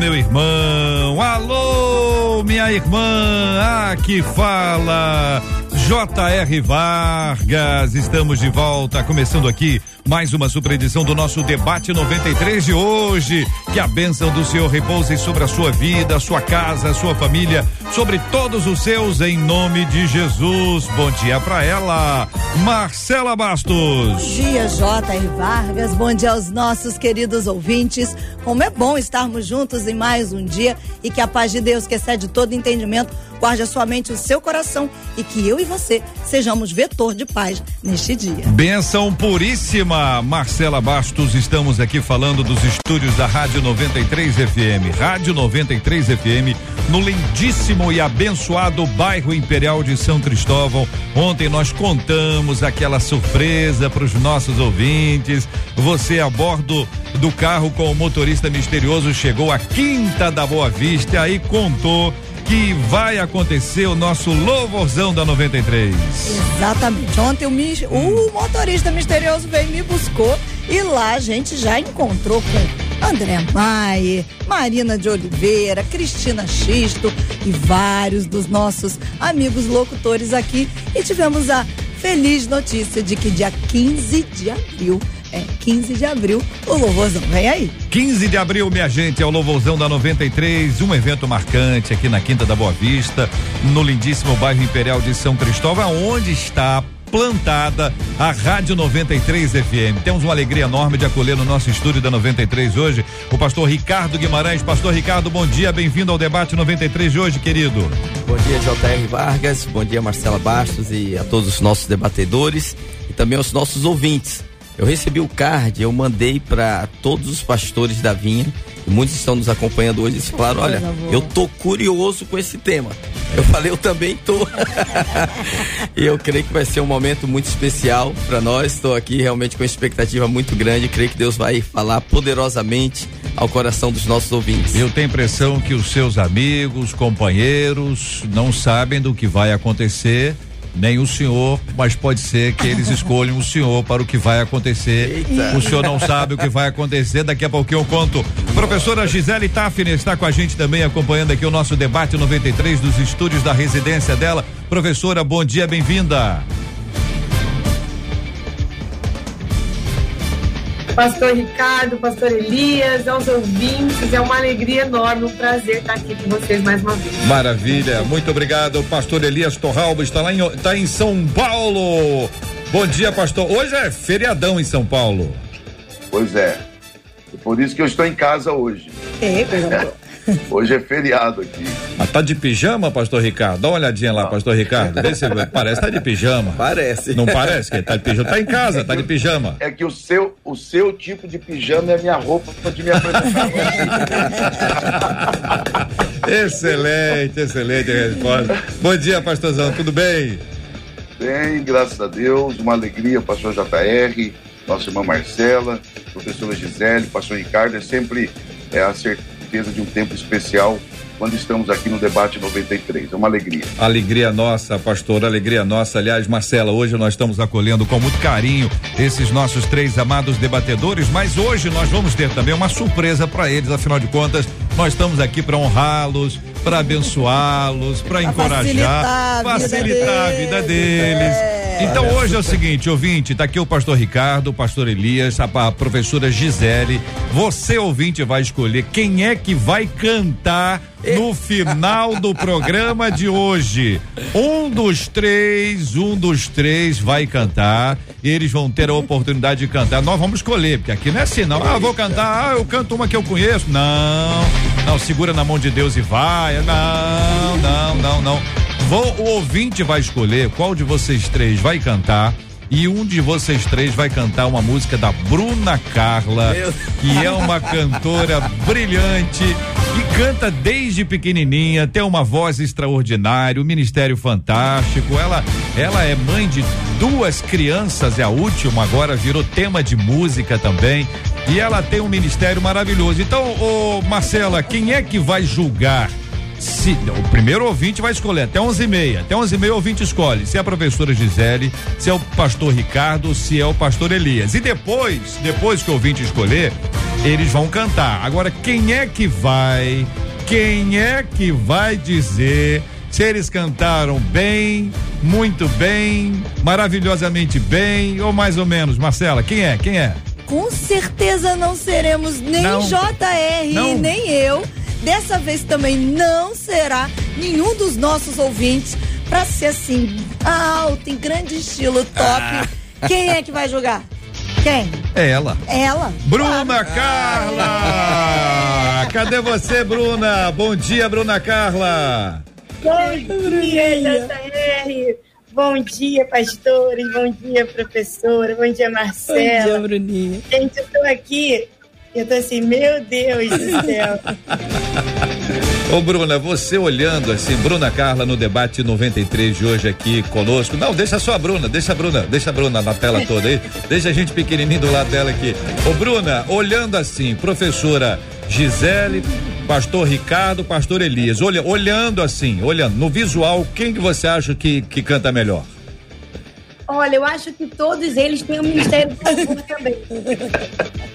meu irmão. Alô, minha irmã. Aqui fala J.R. Vargas. Estamos de volta, começando aqui mais uma super edição do nosso debate 93 de hoje. Que a bênção do Senhor repouse sobre a sua vida, sua casa, sua família, sobre todos os seus, em nome de Jesus. Bom dia para ela, Marcela Bastos. Bom dia, J.R. Vargas. Bom dia aos nossos queridos ouvintes. Como é bom estarmos juntos em mais um dia e que a paz de Deus, que excede todo entendimento, guarde a sua mente e o seu coração e que eu e você sejamos vetor de paz neste dia. Benção puríssima, Marcela Bastos. Estamos aqui falando dos estúdios da Rádio 93 FM. Rádio 93 FM, no lindíssimo e abençoado bairro Imperial de São Cristóvão. Ontem nós contamos aquela surpresa para os nossos ouvintes. Você a bordo do carro com o motorista misterioso chegou à Quinta da Boa Vista e contou que vai acontecer o nosso louvorzão da 93. Exatamente. Ontem o, mis, hum. o motorista misterioso veio me buscou e lá a gente já encontrou com André Maier, Marina de Oliveira, Cristina Xisto e vários dos nossos amigos locutores aqui e tivemos a feliz notícia de que dia 15 de abril é 15 de abril, o Louvorzão. Vem aí. 15 de abril, minha gente, é o Louvorzão da 93, um evento marcante aqui na Quinta da Boa Vista, no lindíssimo bairro Imperial de São Cristóvão, onde está plantada a Rádio 93 FM. Temos uma alegria enorme de acolher no nosso estúdio da 93 hoje o pastor Ricardo Guimarães. Pastor Ricardo, bom dia, bem-vindo ao debate 93 de hoje, querido. Bom dia, JR Vargas, bom dia, Marcela Bastos e a todos os nossos debatedores e também aos nossos ouvintes. Eu recebi o card, eu mandei para todos os pastores da vinha. Muitos estão nos acompanhando hoje e falaram: olha, eu tô curioso com esse tema. Eu falei, eu também tô. e eu creio que vai ser um momento muito especial para nós. Estou aqui realmente com uma expectativa muito grande. Creio que Deus vai falar poderosamente ao coração dos nossos ouvintes. Eu tenho a impressão que os seus amigos, companheiros, não sabem do que vai acontecer nem o senhor, mas pode ser que eles escolham o senhor para o que vai acontecer. Eita. O senhor não sabe o que vai acontecer, daqui a pouquinho eu conto. Professora Gisele Tafner está com a gente também, acompanhando aqui o nosso debate 93 dos estúdios da residência dela. Professora, bom dia, bem-vinda. Pastor Ricardo, pastor Elias, aos ouvintes. É uma alegria enorme, um prazer estar aqui com vocês mais uma vez. Maravilha, muito obrigado. Pastor Elias Torralba está lá em, está em São Paulo. Bom dia, pastor. Hoje é feriadão em São Paulo. Pois é. Por isso que eu estou em casa hoje. É, Hoje é feriado aqui. Ah, tá de pijama, pastor Ricardo? Dá uma olhadinha lá, pastor Ricardo. Vê se parece, tá de pijama. Parece. Não parece que tá de pijama? Tá em casa, tá de pijama. É que o seu, o seu tipo de pijama é a minha roupa de me apresentar. excelente, excelente a resposta. Bom dia, pastorzão, tudo bem? Bem, graças a Deus, uma alegria, pastor JR, nossa irmã Marcela, professora Gisele, pastor Ricardo, é sempre é, a certeza de um tempo especial quando estamos aqui no debate 93. É uma alegria. Alegria nossa, pastor, alegria nossa. Aliás, Marcela, hoje nós estamos acolhendo com muito carinho esses nossos três amados debatedores, mas hoje nós vamos ter também uma surpresa para eles, afinal de contas, nós estamos aqui para honrá-los, para abençoá-los, para encorajar, facilitar, facilitar a vida deles. É. Então hoje é o seguinte, ouvinte, tá aqui o pastor Ricardo, o pastor Elias, a, a professora Gisele. Você, ouvinte, vai escolher quem é que vai cantar no final do programa de hoje. Um dos três, um dos três vai cantar e eles vão ter a oportunidade de cantar. Nós vamos escolher, porque aqui não é assim, não. Ah, vou cantar, ah, eu canto uma que eu conheço. Não, não, segura na mão de Deus e vai. Não, não, não, não. Vou, o ouvinte vai escolher qual de vocês três vai cantar e um de vocês três vai cantar uma música da Bruna Carla, que é uma cantora brilhante E canta desde pequenininha, tem uma voz extraordinária, um ministério fantástico. Ela, ela é mãe de duas crianças, é a última, agora virou tema de música também. E ela tem um ministério maravilhoso. Então, ô Marcela, quem é que vai julgar? Se, o primeiro ouvinte vai escolher até 11 e meia. Até 11 e meia o ouvinte escolhe se é a professora Gisele, se é o pastor Ricardo, se é o pastor Elias. E depois, depois que o ouvinte escolher, eles vão cantar. Agora, quem é que vai? Quem é que vai dizer se eles cantaram bem, muito bem, maravilhosamente bem ou mais ou menos? Marcela, quem é? Quem é? Com certeza não seremos nem não. JR, não. nem eu Dessa vez também não será nenhum dos nossos ouvintes para ser assim, alto, em grande estilo, top. Ah. Quem é que vai jogar? Quem? É ela. Ela. Bruna claro. Carla! Cadê você, Bruna? Bom dia, Bruna Carla. Bom dia, JR. Bom dia, pastores. Bom dia, professora. Bom dia, Marcela. Bom dia, Bruninha. Gente, eu tô aqui eu tô assim, meu Deus do céu. Ô Bruna, você olhando assim, Bruna Carla no debate 93 de hoje aqui conosco. Não, deixa só a Bruna, deixa a Bruna, deixa a Bruna na tela toda aí. Deixa a gente pequenininho do lado dela aqui. Ô Bruna, olhando assim, professora Gisele, pastor Ricardo, pastor Elias, olha, olhando assim, olhando no visual, quem que você acha que, que canta melhor? Olha, eu acho que todos eles têm um ministério do louvor também.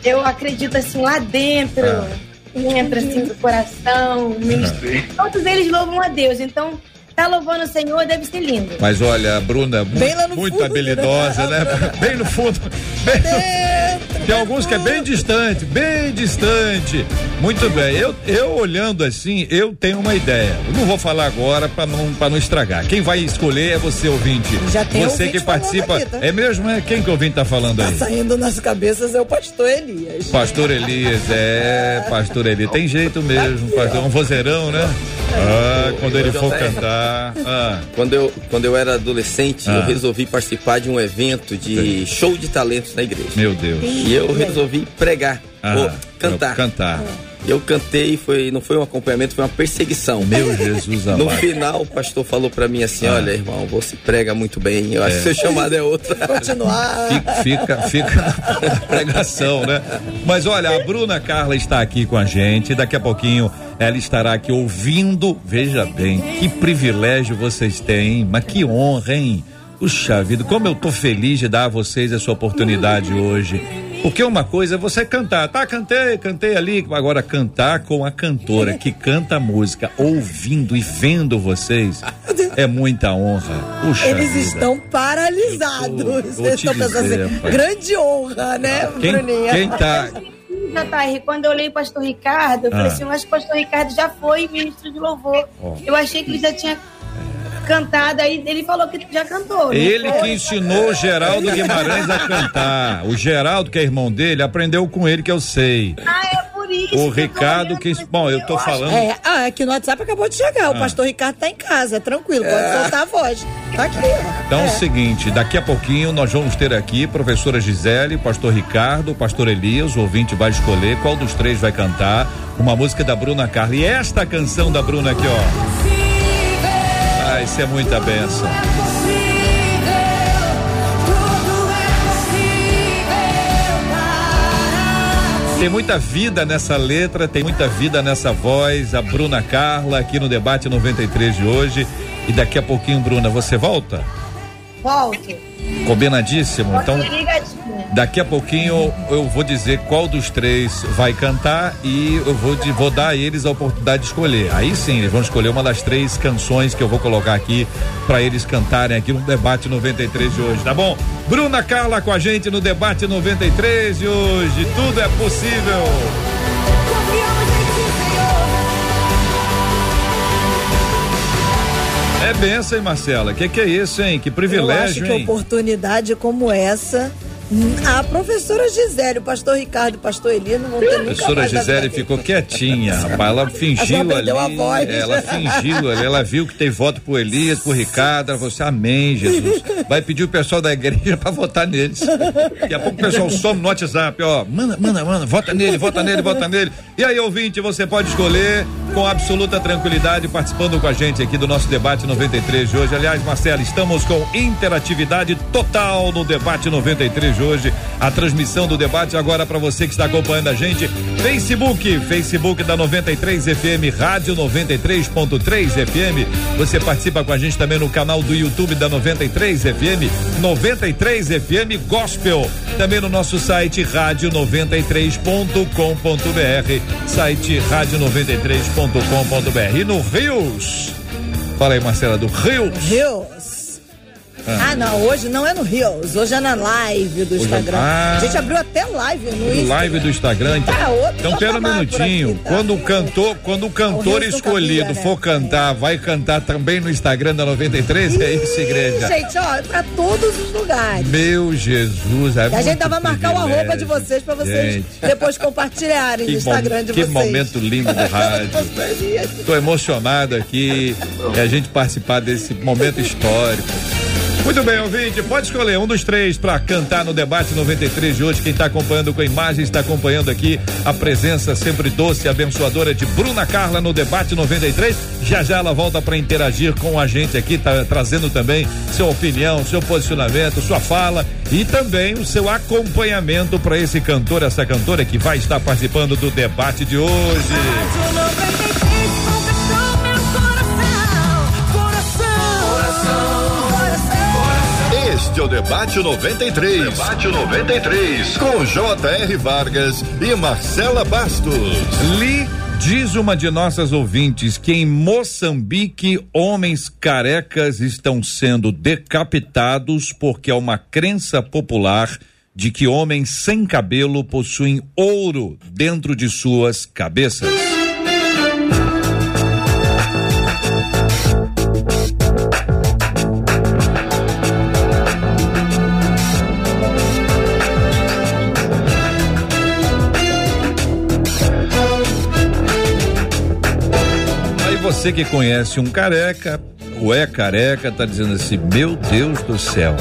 Eu acredito assim lá dentro, ah. entra assim do coração, ministério. Todos eles louvam a Deus. Então, tá louvando o Senhor, deve ser lindo. Mas olha, a Bruna, muito, muito fundo, habilidosa, né? né? bem no fundo. Bem no... Tem alguns que é bem distante, bem distante. Muito bem. Eu, eu olhando assim, eu tenho uma ideia. Eu não vou falar agora para não não estragar. Quem vai escolher é você ouvinte. Já tem você que participa. Aqui, tá? É mesmo? É quem que o ouvinte tá falando tá aí? Tá saindo nas cabeças é o pastor Elias. Pastor Elias, é, pastor Elias. Tem jeito mesmo, pastor, um vozeirão, né? Ah, quando ele for cantar. Ah. Quando, eu, quando eu era adolescente, ah. eu resolvi participar de um evento de show de talentos na igreja. Meu Deus. E eu resolvi pregar, ah, ou cantar. Cantar. Eu cantei, foi, não foi um acompanhamento, foi uma perseguição. Meu Jesus amado. No final, o pastor falou para mim assim: ah. olha, irmão, você prega muito bem. Eu é. acho que seu chamado é outra. Continuar. Fica, fica, fica na pregação, né? Mas olha, a Bruna Carla está aqui com a gente. Daqui a pouquinho ela estará aqui ouvindo. Veja bem, que privilégio vocês têm, mas que honra, hein? Puxa vida, como eu tô feliz de dar a vocês essa oportunidade hoje. Porque uma coisa é você cantar, tá? Cantei, cantei ali. Agora, cantar com a cantora que canta a música, ouvindo e vendo vocês, é muita honra. Puxa Eles vida. estão paralisados. Eles estão pensando assim, grande honra, né, quem, Bruninha? Quem tá. JR, quando eu olhei o pastor Ricardo, eu falei ah. assim, eu acho que o pastor Ricardo já foi ministro de louvor. Oh. Eu achei que ele já tinha cantado, aí ele falou que já cantou. Ele que ensinou o Geraldo Guimarães a cantar. O Geraldo, que é irmão dele, aprendeu com ele, que eu sei. Ah, é por isso. O Ricardo que. Bom, eu tô falando. É, ah, é que no WhatsApp acabou de chegar. Ah. O pastor Ricardo tá em casa, tranquilo, pode é. soltar a voz. Tá aqui. Então é o seguinte, daqui a pouquinho nós vamos ter aqui professora Gisele, pastor Ricardo, pastor Elias, o ouvinte vai escolher qual dos três vai cantar uma música da Bruna Carla. E esta canção da Bruna aqui, ó. Ah, isso é muita benção. Tem muita vida nessa letra, tem muita vida nessa voz. A Bruna Carla aqui no debate 93 de hoje. E daqui a pouquinho, Bruna, você volta? Volto. Combinadíssimo. Então, daqui a pouquinho eu vou dizer qual dos três vai cantar e eu vou, vou dar a eles a oportunidade de escolher. Aí sim, eles vão escolher uma das três canções que eu vou colocar aqui para eles cantarem aqui no debate 93 de hoje, tá bom? Bruna Carla com a gente no debate 93 de hoje. Tudo é possível. É benção, hein, Marcela? Que que é isso, hein? Que privilégio, Eu acho que hein? oportunidade como essa A professora Gisele, o pastor Ricardo e o pastor Eli não vão ter A professora Gisele ficou quietinha, rapaz. Ela fingiu ali. Ela fingiu ali. Ela viu que tem voto pro Elias, pro Ricardo. Ela falou assim: Amém, Jesus. Vai pedir o pessoal da igreja pra votar neles. Daqui a pouco o pessoal some no WhatsApp, ó. Manda, manda, manda. Vota nele, vota nele, vota nele. E aí, ouvinte, você pode escolher com absoluta tranquilidade participando com a gente aqui do nosso debate 93 de hoje. Aliás, Marcelo, estamos com interatividade total no debate 93 de hoje. A transmissão do debate agora para você que está acompanhando a gente. Facebook, Facebook da 93 FM, Rádio 93.3 FM. Você participa com a gente também no canal do YouTube da 93 FM, 93 FM Gospel. Também no nosso site rádio93.com.br, site rádio93.com.br. E no Rios. Fala aí, Marcela, do Rios. Rios. Ah. ah. não, hoje não é no Rios, hoje é na live do hoje é- Instagram. Ah, a gente abriu até live no Instagram. Live do Instagram, então. Tá, então pera um minutinho. Aqui, tá? quando o cantor, quando o cantor o escolhido cabia, for né? cantar, vai cantar também no Instagram da 93? é isso, igreja? Gente, ó, pra todos os lugares. Meu Jesus, é A gente vai marcar o arroba de vocês pra vocês gente. depois compartilharem no Instagram de que vocês. Que momento lindo do rádio. Tô emocionado aqui, é a gente participar desse momento histórico. Muito bem, ouvinte, pode escolher um dos três para cantar no debate 93 de hoje. Quem está acompanhando com a imagem está acompanhando aqui a presença sempre doce e abençoadora de Bruna Carla no debate 93. Já já ela volta para interagir com a gente aqui, tá trazendo também sua opinião, seu posicionamento, sua fala e também o seu acompanhamento para esse cantor, essa cantora que vai estar participando do debate de hoje. Este é o Debate 93. Debate 93. Com J.R. Vargas e Marcela Bastos. Li Diz uma de nossas ouvintes que em Moçambique homens carecas estão sendo decapitados porque é uma crença popular de que homens sem cabelo possuem ouro dentro de suas cabeças. Você que conhece um careca, ou é careca, tá dizendo assim, meu Deus do céu,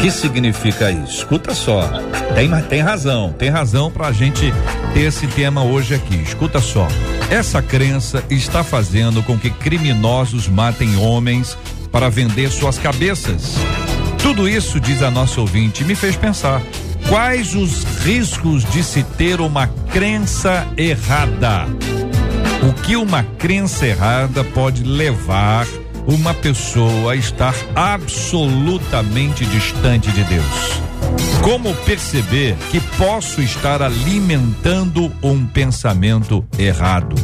que significa isso? Escuta só, tem, tem razão, tem razão pra gente ter esse tema hoje aqui, escuta só. Essa crença está fazendo com que criminosos matem homens para vender suas cabeças. Tudo isso, diz a nossa ouvinte, me fez pensar. Quais os riscos de se ter uma crença errada? O que uma crença errada pode levar uma pessoa a estar absolutamente distante de Deus? Como perceber que posso estar alimentando um pensamento errado?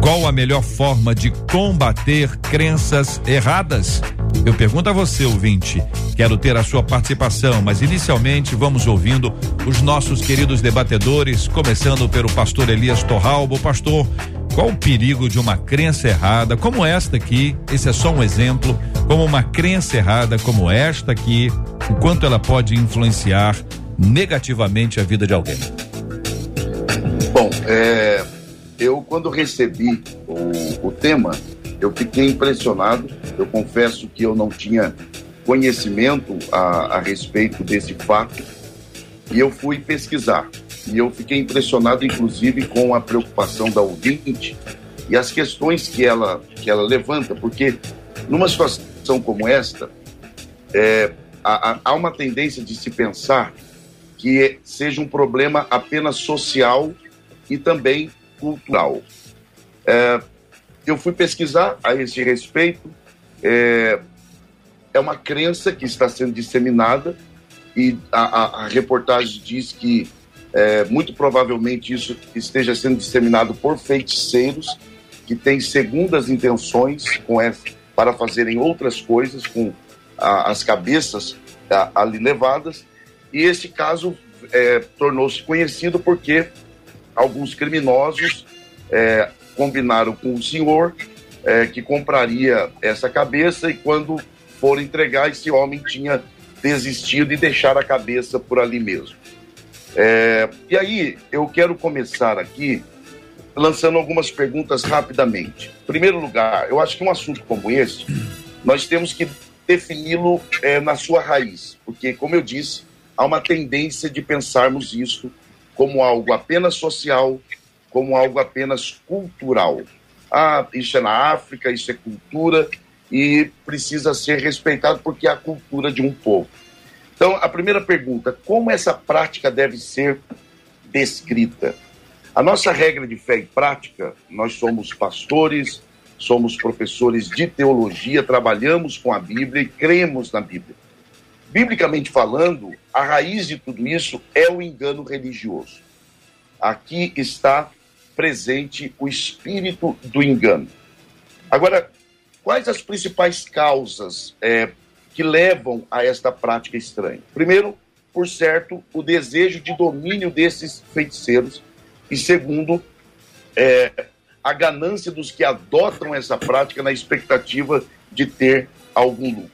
Qual a melhor forma de combater crenças erradas? Eu pergunto a você, ouvinte. Quero ter a sua participação, mas inicialmente vamos ouvindo os nossos queridos debatedores, começando pelo pastor Elias Torralbo. Pastor, qual o perigo de uma crença errada como esta aqui? Esse é só um exemplo. Como uma crença errada como esta aqui, o quanto ela pode influenciar negativamente a vida de alguém? Bom, é, eu quando recebi o, o tema, eu fiquei impressionado. Eu confesso que eu não tinha conhecimento a, a respeito desse fato e eu fui pesquisar. E eu fiquei impressionado, inclusive, com a preocupação da ouvinte e as questões que ela, que ela levanta, porque numa situação como esta, é, há, há uma tendência de se pensar que seja um problema apenas social e também cultural. É, eu fui pesquisar a esse respeito. É, é uma crença que está sendo disseminada e a, a, a reportagem diz que é, muito provavelmente isso esteja sendo disseminado por feiticeiros que têm segundas intenções com essa, para fazerem outras coisas com a, as cabeças a, ali levadas. E esse caso é, tornou-se conhecido porque alguns criminosos é, combinaram com o senhor é, que compraria essa cabeça e quando for entregar, esse homem tinha desistir de deixar a cabeça por ali mesmo. É, e aí, eu quero começar aqui lançando algumas perguntas rapidamente. Em primeiro lugar, eu acho que um assunto como esse, nós temos que defini-lo é, na sua raiz, porque, como eu disse, há uma tendência de pensarmos isso como algo apenas social, como algo apenas cultural. Ah, isso é na África, isso é cultura e precisa ser respeitado porque é a cultura de um povo. Então, a primeira pergunta: como essa prática deve ser descrita? A nossa regra de fé e prática, nós somos pastores, somos professores de teologia, trabalhamos com a Bíblia e cremos na Bíblia. Biblicamente falando, a raiz de tudo isso é o engano religioso. Aqui está presente o espírito do engano. Agora, quais as principais causas é, que levam a esta prática estranha? Primeiro, por certo, o desejo de domínio desses feiticeiros e segundo, é, a ganância dos que adotam essa prática na expectativa de ter algum lucro.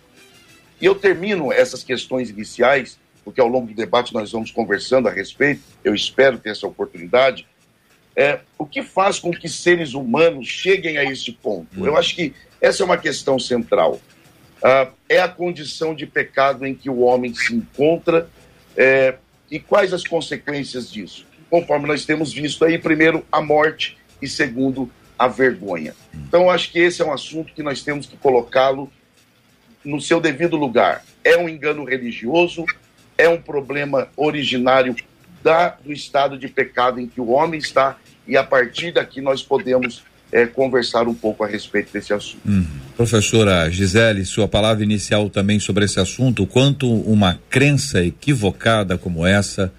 E eu termino essas questões iniciais, porque ao longo do debate nós vamos conversando a respeito, eu espero ter essa oportunidade. É, o que faz com que seres humanos cheguem a esse ponto? Eu acho que essa é uma questão central. Ah, é a condição de pecado em que o homem se encontra é, e quais as consequências disso? conforme nós temos visto aí, primeiro, a morte e segundo, a vergonha. Então, acho que esse é um assunto que nós temos que colocá-lo no seu devido lugar. É um engano religioso, é um problema originário da, do estado de pecado em que o homem está, e a partir daqui nós podemos é, conversar um pouco a respeito desse assunto. Uhum. Professora Gisele, sua palavra inicial também sobre esse assunto, quanto uma crença equivocada como essa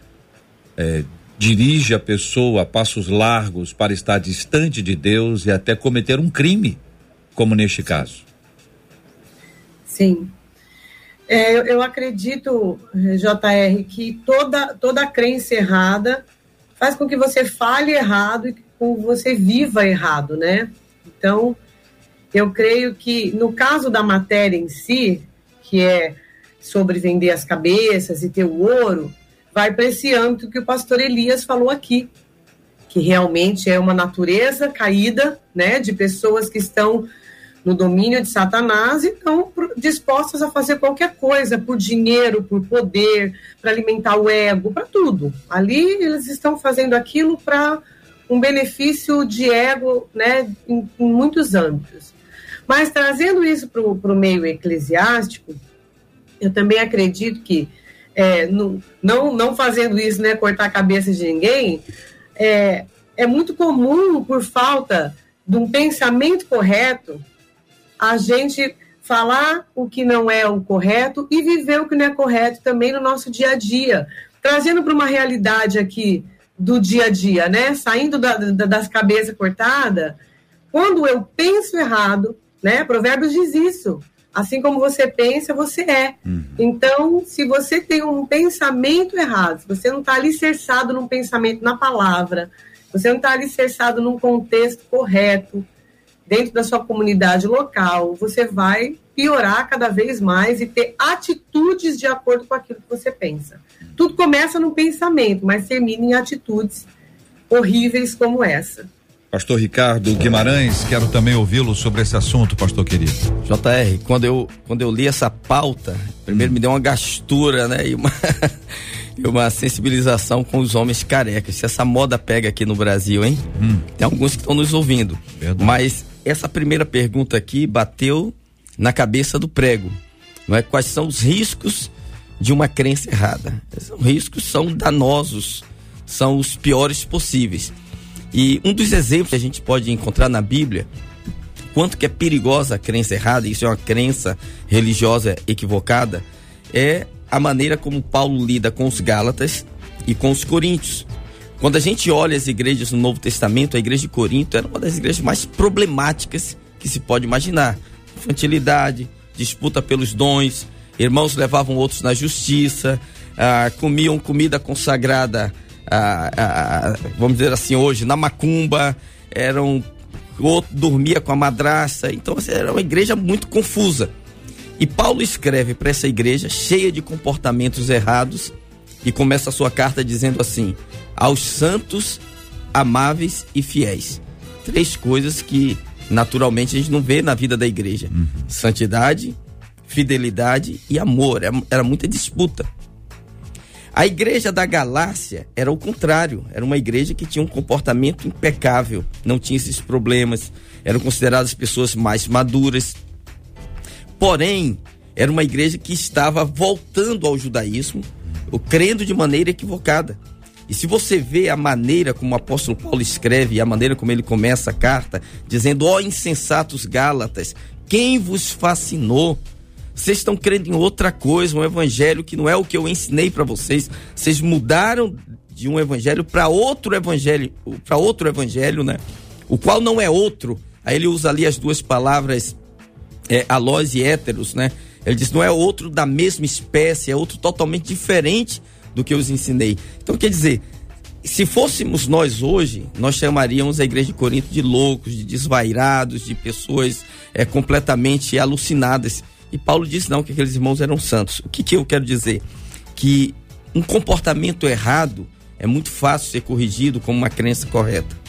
é, dirige a pessoa a passos largos para estar distante de Deus e até cometer um crime, como neste caso. Sim. É, eu, eu, acredito, JR, que toda, toda crença errada faz com que você fale errado e com você viva errado, né? Então, eu creio que no caso da matéria em si, que é sobre vender as cabeças e ter o ouro, vai para esse âmbito que o pastor Elias falou aqui, que realmente é uma natureza caída, né, de pessoas que estão no domínio de Satanás e estão dispostas a fazer qualquer coisa por dinheiro, por poder, para alimentar o ego, para tudo. Ali eles estão fazendo aquilo para um benefício de ego, né, em, em muitos âmbitos. Mas trazendo isso para o meio eclesiástico, eu também acredito que é, não, não, não fazendo isso, né, cortar a cabeça de ninguém, é, é muito comum, por falta de um pensamento correto, a gente falar o que não é o correto e viver o que não é correto também no nosso dia a dia. Trazendo para uma realidade aqui do dia a dia, né? Saindo da, da, das cabeças cortadas, quando eu penso errado, né? Provérbios diz isso. Assim como você pensa, você é. Uhum. Então, se você tem um pensamento errado, se você não está alicerçado num pensamento na palavra, você não está alicerçado num contexto correto, dentro da sua comunidade local, você vai piorar cada vez mais e ter atitudes de acordo com aquilo que você pensa. Tudo começa no pensamento, mas termina em atitudes horríveis como essa. Pastor Ricardo Guimarães, quero também ouvi-lo sobre esse assunto, pastor querido. JR, quando eu, quando eu li essa pauta, primeiro me deu uma gastura, né? E uma, e uma sensibilização com os homens carecas. Se essa moda pega aqui no Brasil, hein? Hum. Tem alguns que estão nos ouvindo. Verdade. Mas essa primeira pergunta aqui bateu na cabeça do prego. Não é? Quais são os riscos de uma crença errada? Os riscos são danosos, são os piores possíveis. E um dos exemplos que a gente pode encontrar na Bíblia, quanto que é perigosa a crença errada, isso é uma crença religiosa equivocada, é a maneira como Paulo lida com os Gálatas e com os Coríntios. Quando a gente olha as igrejas no Novo Testamento, a igreja de Corinto era uma das igrejas mais problemáticas que se pode imaginar. Infantilidade, disputa pelos dons, irmãos levavam outros na justiça, ah, comiam comida consagrada vamos dizer assim, hoje, na macumba, eram, outro dormia com a madraça, então assim, era uma igreja muito confusa. E Paulo escreve para essa igreja cheia de comportamentos errados e começa a sua carta dizendo assim: aos santos, amáveis e fiéis. Três coisas que naturalmente a gente não vê na vida da igreja: uhum. santidade, fidelidade e amor. Era, era muita disputa. A igreja da Galácia era o contrário, era uma igreja que tinha um comportamento impecável, não tinha esses problemas, eram consideradas pessoas mais maduras. Porém, era uma igreja que estava voltando ao judaísmo, crendo de maneira equivocada. E se você vê a maneira como o apóstolo Paulo escreve, a maneira como ele começa a carta, dizendo: Ó oh, insensatos Gálatas, quem vos fascinou? Vocês estão crendo em outra coisa, um evangelho que não é o que eu ensinei para vocês. Vocês mudaram de um evangelho para outro evangelho, para outro evangelho, né? O qual não é outro. Aí ele usa ali as duas palavras é, alós e héteros, né? Ele diz não é outro da mesma espécie, é outro totalmente diferente do que eu os ensinei. Então quer dizer, se fôssemos nós hoje, nós chamaríamos a igreja de Corinto de loucos, de desvairados, de pessoas é, completamente alucinadas. E Paulo disse não que aqueles irmãos eram santos. O que, que eu quero dizer? Que um comportamento errado é muito fácil ser corrigido como uma crença correta.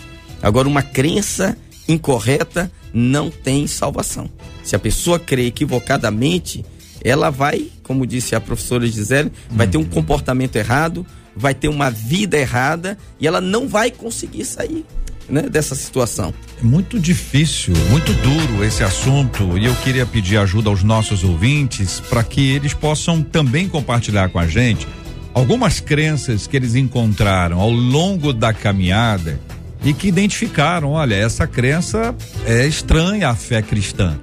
Agora, uma crença incorreta não tem salvação. Se a pessoa crê equivocadamente, ela vai, como disse a professora Gisele, vai ter um comportamento errado, vai ter uma vida errada e ela não vai conseguir sair né, dessa situação. É muito difícil, muito duro esse assunto e eu queria pedir ajuda aos nossos ouvintes para que eles possam também compartilhar com a gente algumas crenças que eles encontraram ao longo da caminhada e que identificaram, olha, essa crença é estranha à fé cristã.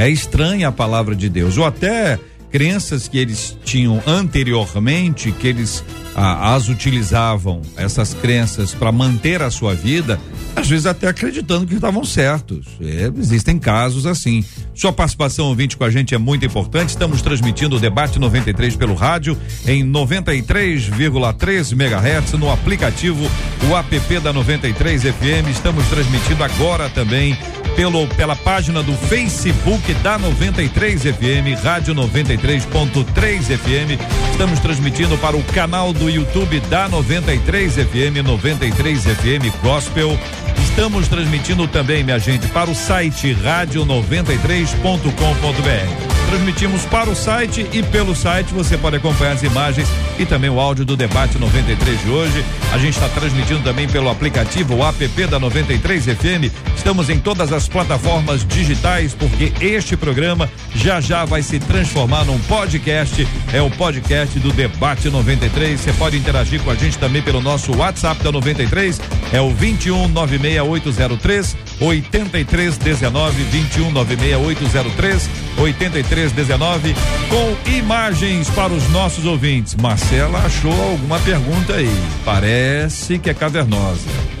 É estranha a palavra de Deus. Ou até crenças que eles tinham anteriormente, que eles ah, as utilizavam, essas crenças, para manter a sua vida, às vezes até acreditando que estavam certos. É, existem casos assim. Sua participação ouvinte com a gente é muito importante. Estamos transmitindo o debate 93 pelo rádio em 93,3 MHz no aplicativo o app da 93 FM. Estamos transmitindo agora também pelo pela página do Facebook da 93 FM, Rádio 93.3 FM. Estamos transmitindo para o canal do YouTube da 93 FM, 93 FM Gospel. Estamos transmitindo também, minha gente, para o site rádio93.com.br. Transmitimos para o site e pelo site você pode acompanhar as imagens e também o áudio do debate 93 de hoje. A gente está transmitindo também pelo aplicativo o app da 93 FM. Estamos em todas as plataformas digitais porque este programa já já vai se transformar num podcast. É o podcast do debate 93. Você pode interagir com a gente também pelo nosso WhatsApp da 93. É o 21 96803 8319 21 96803 8319 com imagens para os nossos ouvintes. Marcela achou alguma pergunta aí. Parece que é cavernosa.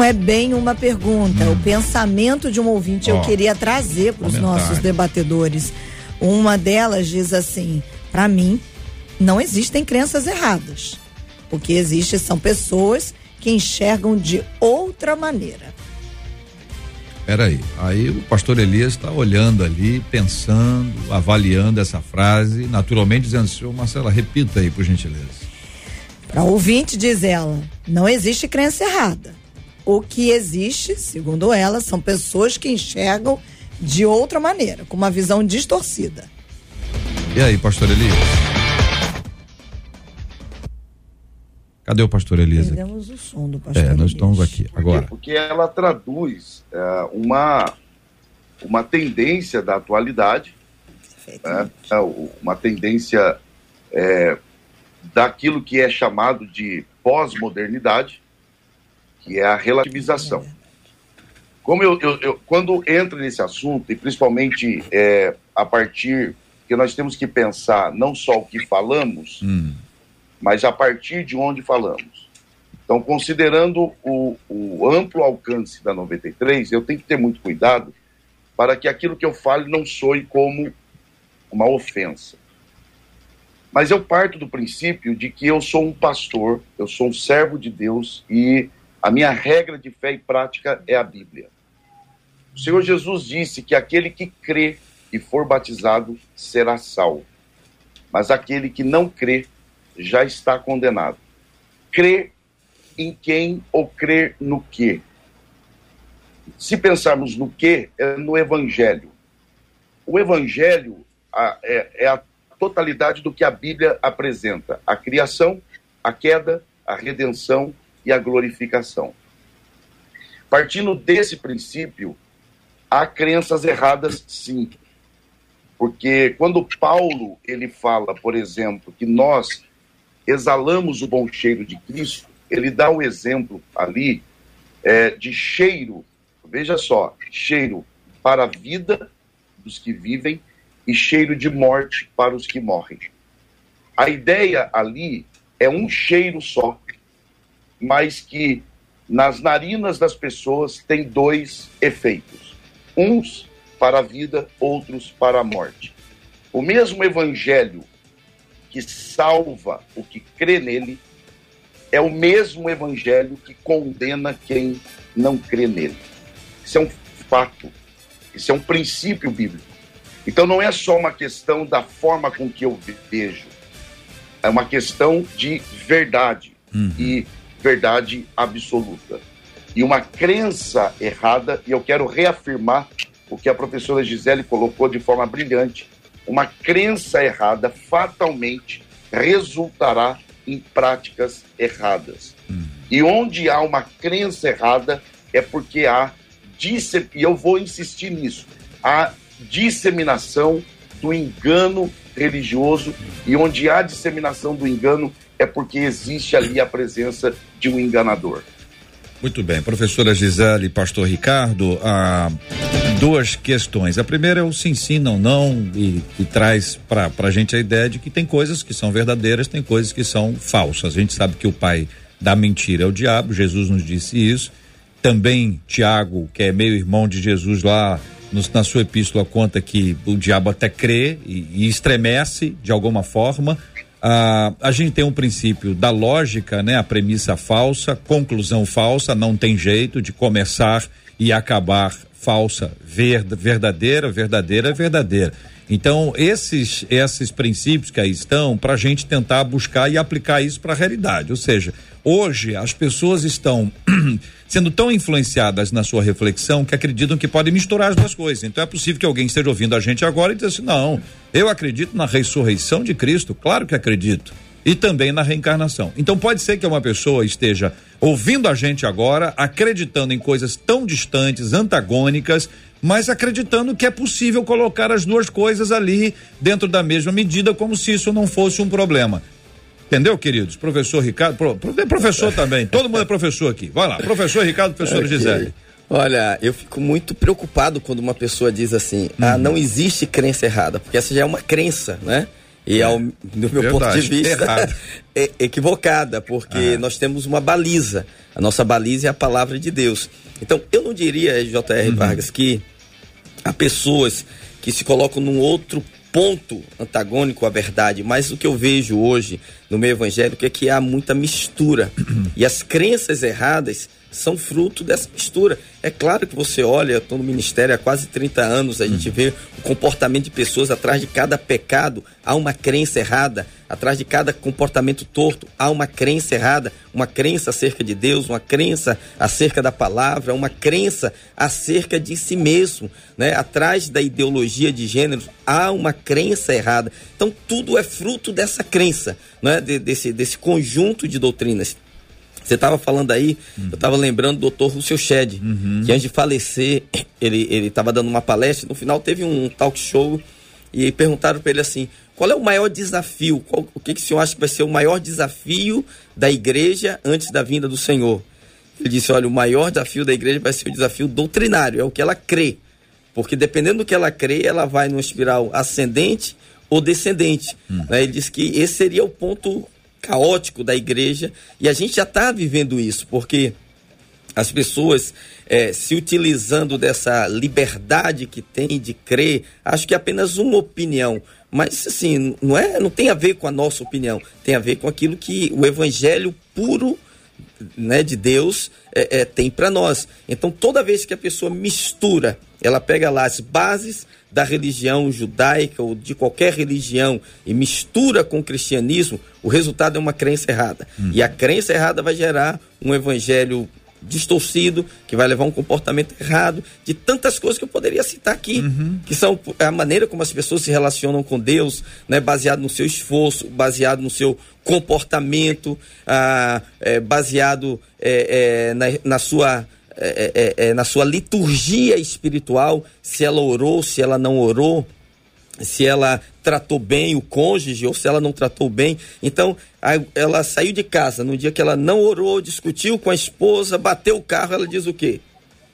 Não é bem uma pergunta, hum. o pensamento de um ouvinte oh, eu queria trazer para os nossos debatedores. Uma delas diz assim: para mim, não existem crenças erradas. O que existe são pessoas que enxergam de outra maneira. Peraí, aí o pastor Elias está olhando ali, pensando, avaliando essa frase, naturalmente dizendo, senhor Marcela, repita aí, por gentileza. Para ouvinte, diz ela, não existe crença errada. O que existe, segundo ela, são pessoas que enxergam de outra maneira, com uma visão distorcida. E aí, pastor Elias? Cadê o pastor Elias? Perdemos o som do pastor É, nós Elias. estamos aqui. Agora. Porque ela traduz é, uma, uma tendência da atualidade, né? É, uma tendência é, daquilo que é chamado de pós-modernidade, que é a relativização. Como eu, eu, eu, quando entra nesse assunto, e principalmente é, a partir que nós temos que pensar não só o que falamos, hum mas a partir de onde falamos. Então, considerando o, o, amplo alcance da 93, eu tenho que ter muito cuidado para que aquilo que eu fale não soe como uma ofensa. Mas eu parto do princípio de que eu sou um pastor, eu sou um servo de Deus e a minha regra de fé e prática é a Bíblia. O Senhor Jesus disse que aquele que crê e for batizado será salvo. Mas aquele que não crê já está condenado. Crer em quem ou crer no que? Se pensarmos no que, é no Evangelho. O Evangelho é, é a totalidade do que a Bíblia apresenta: a criação, a queda, a redenção e a glorificação. Partindo desse princípio, há crenças erradas, sim. Porque quando Paulo ele fala, por exemplo, que nós exalamos o bom cheiro de Cristo, ele dá o exemplo ali é, de cheiro, veja só, cheiro para a vida dos que vivem e cheiro de morte para os que morrem. A ideia ali é um cheiro só, mas que nas narinas das pessoas tem dois efeitos: uns para a vida, outros para a morte. O mesmo evangelho que salva o que crê nele é o mesmo evangelho que condena quem não crê nele. Isso é um fato, isso é um princípio bíblico. Então não é só uma questão da forma com que eu vejo, é uma questão de verdade uhum. e verdade absoluta. E uma crença errada, e eu quero reafirmar o que a professora Gisele colocou de forma brilhante, uma crença errada fatalmente resultará em práticas erradas. Uhum. E onde há uma crença errada é porque há, e eu vou insistir nisso, há disseminação do engano religioso, e onde há disseminação do engano é porque existe ali a presença de um enganador. Muito bem, professora Gisele, pastor Ricardo, ah, duas questões. A primeira é o se ensina ou não e, e traz para a gente a ideia de que tem coisas que são verdadeiras, tem coisas que são falsas. A gente sabe que o pai da mentira é o diabo, Jesus nos disse isso. Também Tiago, que é meio irmão de Jesus lá, nos, na sua epístola conta que o diabo até crê e, e estremece de alguma forma. Ah, a gente tem um princípio da lógica, né? A premissa falsa, conclusão falsa, não tem jeito de começar e acabar falsa, verdadeira, verdadeira, verdadeira. Então, esses, esses princípios que aí estão, para a gente tentar buscar e aplicar isso para a realidade. Ou seja, hoje as pessoas estão sendo tão influenciadas na sua reflexão que acreditam que podem misturar as duas coisas. Então, é possível que alguém esteja ouvindo a gente agora e diga assim: não, eu acredito na ressurreição de Cristo, claro que acredito. E também na reencarnação. Então, pode ser que uma pessoa esteja ouvindo a gente agora, acreditando em coisas tão distantes, antagônicas, mas acreditando que é possível colocar as duas coisas ali dentro da mesma medida, como se isso não fosse um problema. Entendeu, queridos? Professor Ricardo, pro, professor também, todo mundo é professor aqui. Vai lá, professor Ricardo, professor okay. Gisele. Olha, eu fico muito preocupado quando uma pessoa diz assim: ah, uhum. ah, não existe crença errada, porque essa já é uma crença, né? E, ao, do meu Verdade, ponto de vista, é equivocada, porque nós temos uma baliza. A nossa baliza é a palavra de Deus. Então, eu não diria, J.R. Uhum. Vargas, que há pessoas que se colocam num outro ponto antagônico à verdade, mas o que eu vejo hoje no meio evangélico é que há muita mistura. Uhum. E as crenças erradas são fruto dessa mistura. É claro que você olha, eu estou no ministério há quase 30 anos, a gente uhum. vê o comportamento de pessoas atrás de cada pecado, há uma crença errada, atrás de cada comportamento torto, há uma crença errada, uma crença acerca de Deus, uma crença acerca da palavra, uma crença acerca de si mesmo, né? Atrás da ideologia de gênero, há uma crença errada. Então tudo é fruto dessa crença, né? De, desse, desse conjunto de doutrinas. Você estava falando aí, uhum. eu estava lembrando do doutor Russell Shedd, uhum. que antes de falecer, ele estava dando uma palestra, no final teve um talk show e perguntaram para ele assim, qual é o maior desafio, qual, o que, que o senhor acha que vai ser o maior desafio da igreja antes da vinda do Senhor? Ele disse, olha, o maior desafio da igreja vai ser o desafio doutrinário, é o que ela crê. Porque dependendo do que ela crê, ela vai numa espiral ascendente ou descendente. Hum. Né? Ele disse que esse seria o ponto caótico da igreja e a gente já está vivendo isso, porque as pessoas é, se utilizando dessa liberdade que tem de crer, acho que é apenas uma opinião. Mas assim, não é, não tem a ver com a nossa opinião, tem a ver com aquilo que o evangelho puro né, de Deus é, é, tem para nós. Então, toda vez que a pessoa mistura, ela pega lá as bases da religião judaica ou de qualquer religião e mistura com o cristianismo, o resultado é uma crença errada. Hum. E a crença errada vai gerar um evangelho distorcido, que vai levar um comportamento errado, de tantas coisas que eu poderia citar aqui, uhum. que são a maneira como as pessoas se relacionam com Deus, né, baseado no seu esforço, baseado no seu comportamento, ah, é, baseado é, é, na, na sua é, é, é, na sua liturgia espiritual, se ela orou, se ela não orou, se ela tratou bem o cônjuge ou se ela não tratou bem. Então, ela saiu de casa no dia que ela não orou, discutiu com a esposa, bateu o carro, ela diz o quê?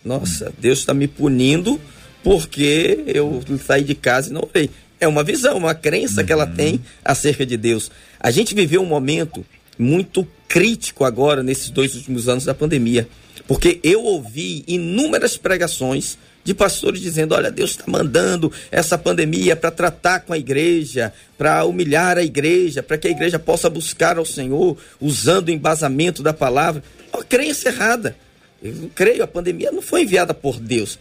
Nossa, Deus está me punindo porque eu saí de casa e não orei. É uma visão, uma crença que ela uhum. tem acerca de Deus. A gente viveu um momento muito crítico agora, nesses dois últimos anos da pandemia. Porque eu ouvi inúmeras pregações de pastores dizendo: olha, Deus está mandando essa pandemia para tratar com a igreja, para humilhar a igreja, para que a igreja possa buscar ao Senhor, usando o embasamento da palavra. Uma crença errada. Eu creio, a pandemia não foi enviada por Deus.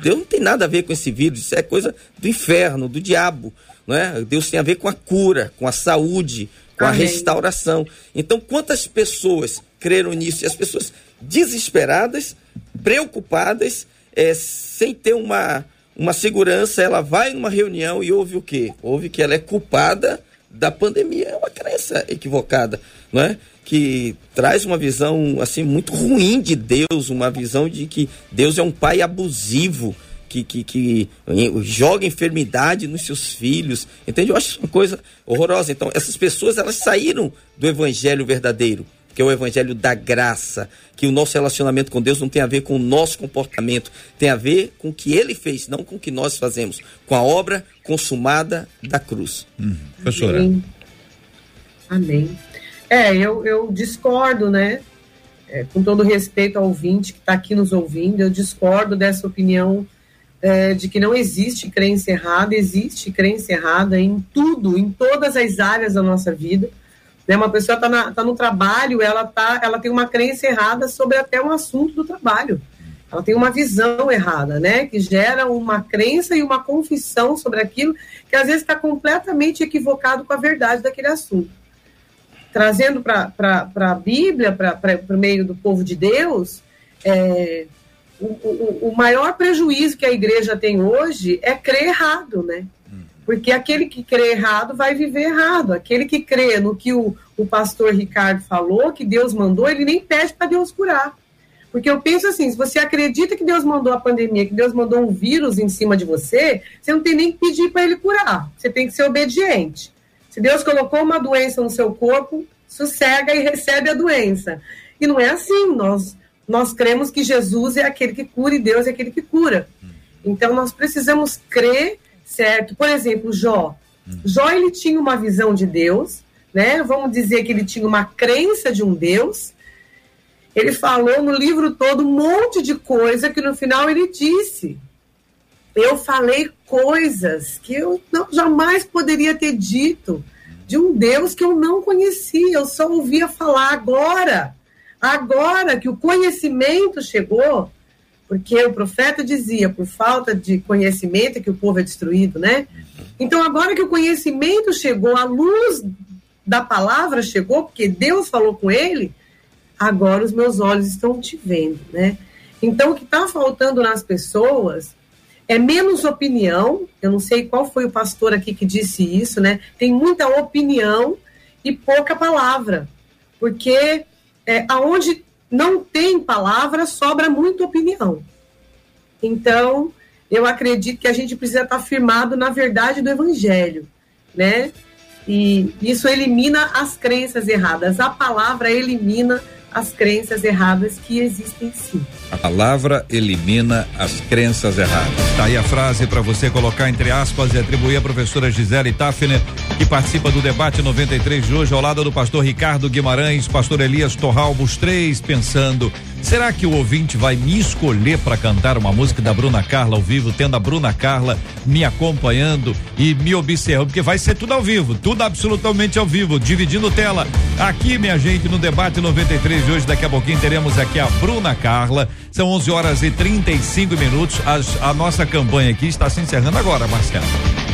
Deus não tem nada a ver com esse vírus, isso é coisa do inferno, do diabo. Não é? Deus tem a ver com a cura, com a saúde, com Amém. a restauração. Então, quantas pessoas creram nisso? E as pessoas desesperadas, preocupadas, é, sem ter uma, uma segurança, ela vai numa reunião e ouve o quê? Ouve que ela é culpada da pandemia. É uma crença equivocada, não é? Que traz uma visão assim muito ruim de Deus, uma visão de que Deus é um pai abusivo, que, que, que, joga enfermidade nos seus filhos, entende? Eu acho uma coisa horrorosa. Então, essas pessoas, elas saíram do evangelho verdadeiro que é o evangelho da graça, que o nosso relacionamento com Deus não tem a ver com o nosso comportamento, tem a ver com o que ele fez, não com o que nós fazemos, com a obra consumada da cruz. Uhum. Professora. Amém. Amém. É, eu, eu discordo, né? É, com todo respeito ao ouvinte que está aqui nos ouvindo, eu discordo dessa opinião é, de que não existe crença errada, existe crença errada em tudo, em todas as áreas da nossa vida. Né? Uma pessoa está tá no trabalho, ela, tá, ela tem uma crença errada sobre até um assunto do trabalho. Ela tem uma visão errada, né? Que gera uma crença e uma confissão sobre aquilo que às vezes está completamente equivocado com a verdade daquele assunto. Trazendo para a Bíblia, para o meio do povo de Deus, é, o, o, o maior prejuízo que a igreja tem hoje é crer errado, né? Porque aquele que crê errado vai viver errado. Aquele que crê no que o, o pastor Ricardo falou, que Deus mandou, ele nem pede para Deus curar. Porque eu penso assim: se você acredita que Deus mandou a pandemia, que Deus mandou um vírus em cima de você, você não tem nem que pedir para ele curar. Você tem que ser obediente. Se Deus colocou uma doença no seu corpo, sossega e recebe a doença. E não é assim. Nós, nós cremos que Jesus é aquele que cura e Deus é aquele que cura. Então nós precisamos crer certo? Por exemplo, Jó. Jó ele tinha uma visão de Deus, né? Vamos dizer que ele tinha uma crença de um Deus. Ele falou no livro todo um monte de coisa que no final ele disse: Eu falei coisas que eu não, jamais poderia ter dito de um Deus que eu não conhecia, eu só ouvia falar agora. Agora que o conhecimento chegou, porque o profeta dizia, por falta de conhecimento, que o povo é destruído, né? Então, agora que o conhecimento chegou, a luz da palavra chegou, porque Deus falou com ele, agora os meus olhos estão te vendo, né? Então, o que está faltando nas pessoas é menos opinião. Eu não sei qual foi o pastor aqui que disse isso, né? Tem muita opinião e pouca palavra, porque é, aonde não tem palavra, sobra muita opinião. Então, eu acredito que a gente precisa estar firmado na verdade do evangelho, né? E isso elimina as crenças erradas. A palavra elimina as crenças erradas que existem sim. A palavra elimina as crenças erradas. Tá aí a frase para você colocar entre aspas e atribuir à professora Gisele Tafner, que participa do debate 93 de hoje, ao lado do pastor Ricardo Guimarães, pastor Elias Torralbo, os três pensando Será que o ouvinte vai me escolher para cantar uma música da Bruna Carla ao vivo, tendo a Bruna Carla me acompanhando e me observando? Porque vai ser tudo ao vivo, tudo absolutamente ao vivo, dividindo tela Aqui, minha gente, no debate 93 de hoje, daqui a pouquinho teremos aqui a Bruna Carla. São 11 horas e 35 minutos. As, a nossa campanha aqui está se encerrando agora, Marcelo.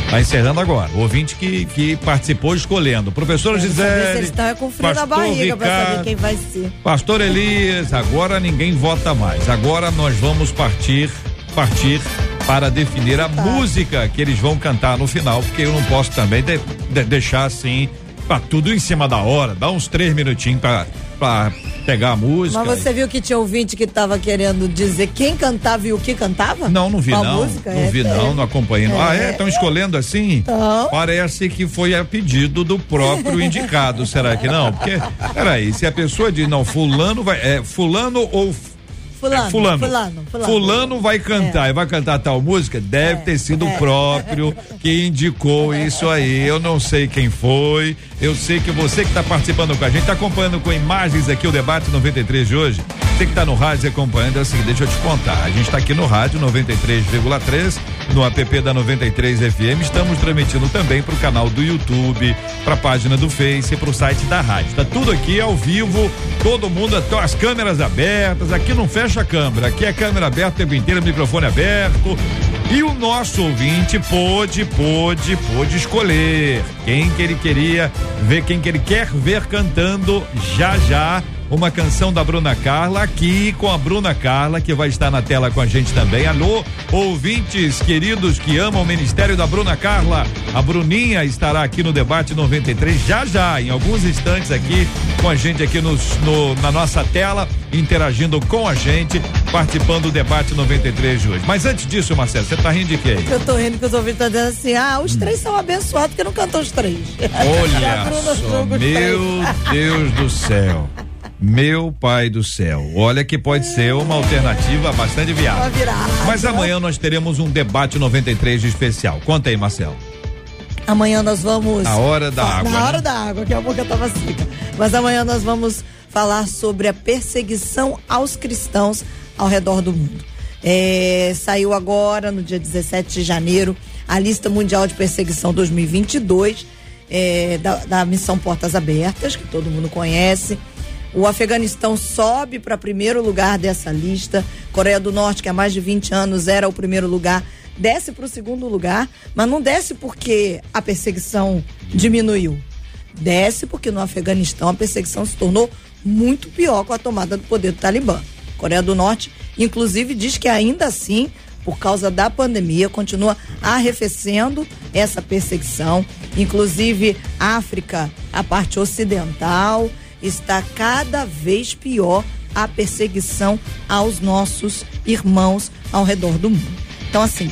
Está encerrando agora. O ouvinte que, que participou escolhendo. Professora Gisele. Você está com frio na barriga para saber quem vai ser. Pastor Elias, agora ninguém vota mais. Agora nós vamos partir, partir para definir a tá. música que eles vão cantar no final, porque eu não posso também de, de, deixar assim, pra tudo em cima da hora. Dá uns três minutinhos para pra pegar a música. Mas você viu que tinha ouvinte que tava querendo dizer quem cantava e o que cantava? Não, não vi não. Música? Não é, vi é, não, não acompanhei. É, ah, é? Estão escolhendo assim? Então. Parece que foi a pedido do próprio indicado, será que não? Porque, peraí, se a pessoa diz, não, fulano vai, é fulano ou Fulano, é, fulano, fulano, fulano. Fulano vai cantar é. e vai cantar tal música, deve é. ter sido o é. próprio que indicou isso aí. Eu não sei quem foi. Eu sei que você que está participando com a gente, está acompanhando com imagens aqui o debate 93 de hoje. Você que está no rádio acompanhando, é o seguinte, deixa eu te contar. A gente está aqui no rádio 93,3, no app da 93 FM. Estamos transmitindo também para o canal do YouTube, para a página do Face, para o site da rádio. Está tudo aqui ao vivo, todo mundo, as câmeras abertas. Aqui não fecha a câmera, aqui é câmera aberta o tempo inteiro, microfone aberto. E o nosso ouvinte pôde, pôde, pôde escolher quem que ele queria ver, quem que ele quer ver cantando já já uma canção da Bruna Carla aqui com a Bruna Carla, que vai estar na tela com a gente também. Alô, ouvintes queridos que amam o Ministério da Bruna Carla. A Bruninha estará aqui no debate 93 já já, em alguns instantes aqui com a gente aqui nos, no, na nossa tela, interagindo com a gente, participando do debate 93 de hoje. Mas antes disso, Marcelo, você tá rindo de quê? Eu tô rindo que os ouvintes estão dizendo assim: ah, os hum. três são abençoados porque não cantam os três. Olha só, meu Deus do céu. Meu pai do céu. Olha que pode ser uma alternativa bastante viável. Mas amanhã nós teremos um debate 93 de especial. Conta aí, Marcelo. Amanhã nós vamos. Na hora da água. Na né? hora da água, que a boca tava seca. Mas amanhã nós vamos falar sobre a perseguição aos cristãos ao redor do mundo. É, saiu agora, no dia 17 de janeiro, a lista mundial de perseguição 2022 é, da, da missão Portas Abertas, que todo mundo conhece. O Afeganistão sobe para primeiro lugar dessa lista. Coreia do Norte, que há mais de 20 anos era o primeiro lugar, desce para o segundo lugar, mas não desce porque a perseguição diminuiu. Desce porque no Afeganistão a perseguição se tornou muito pior com a tomada do poder do Talibã. Coreia do Norte, inclusive, diz que ainda assim, por causa da pandemia, continua arrefecendo essa perseguição. Inclusive, África, a parte ocidental, está cada vez pior a perseguição aos nossos irmãos ao redor do mundo. Então, assim,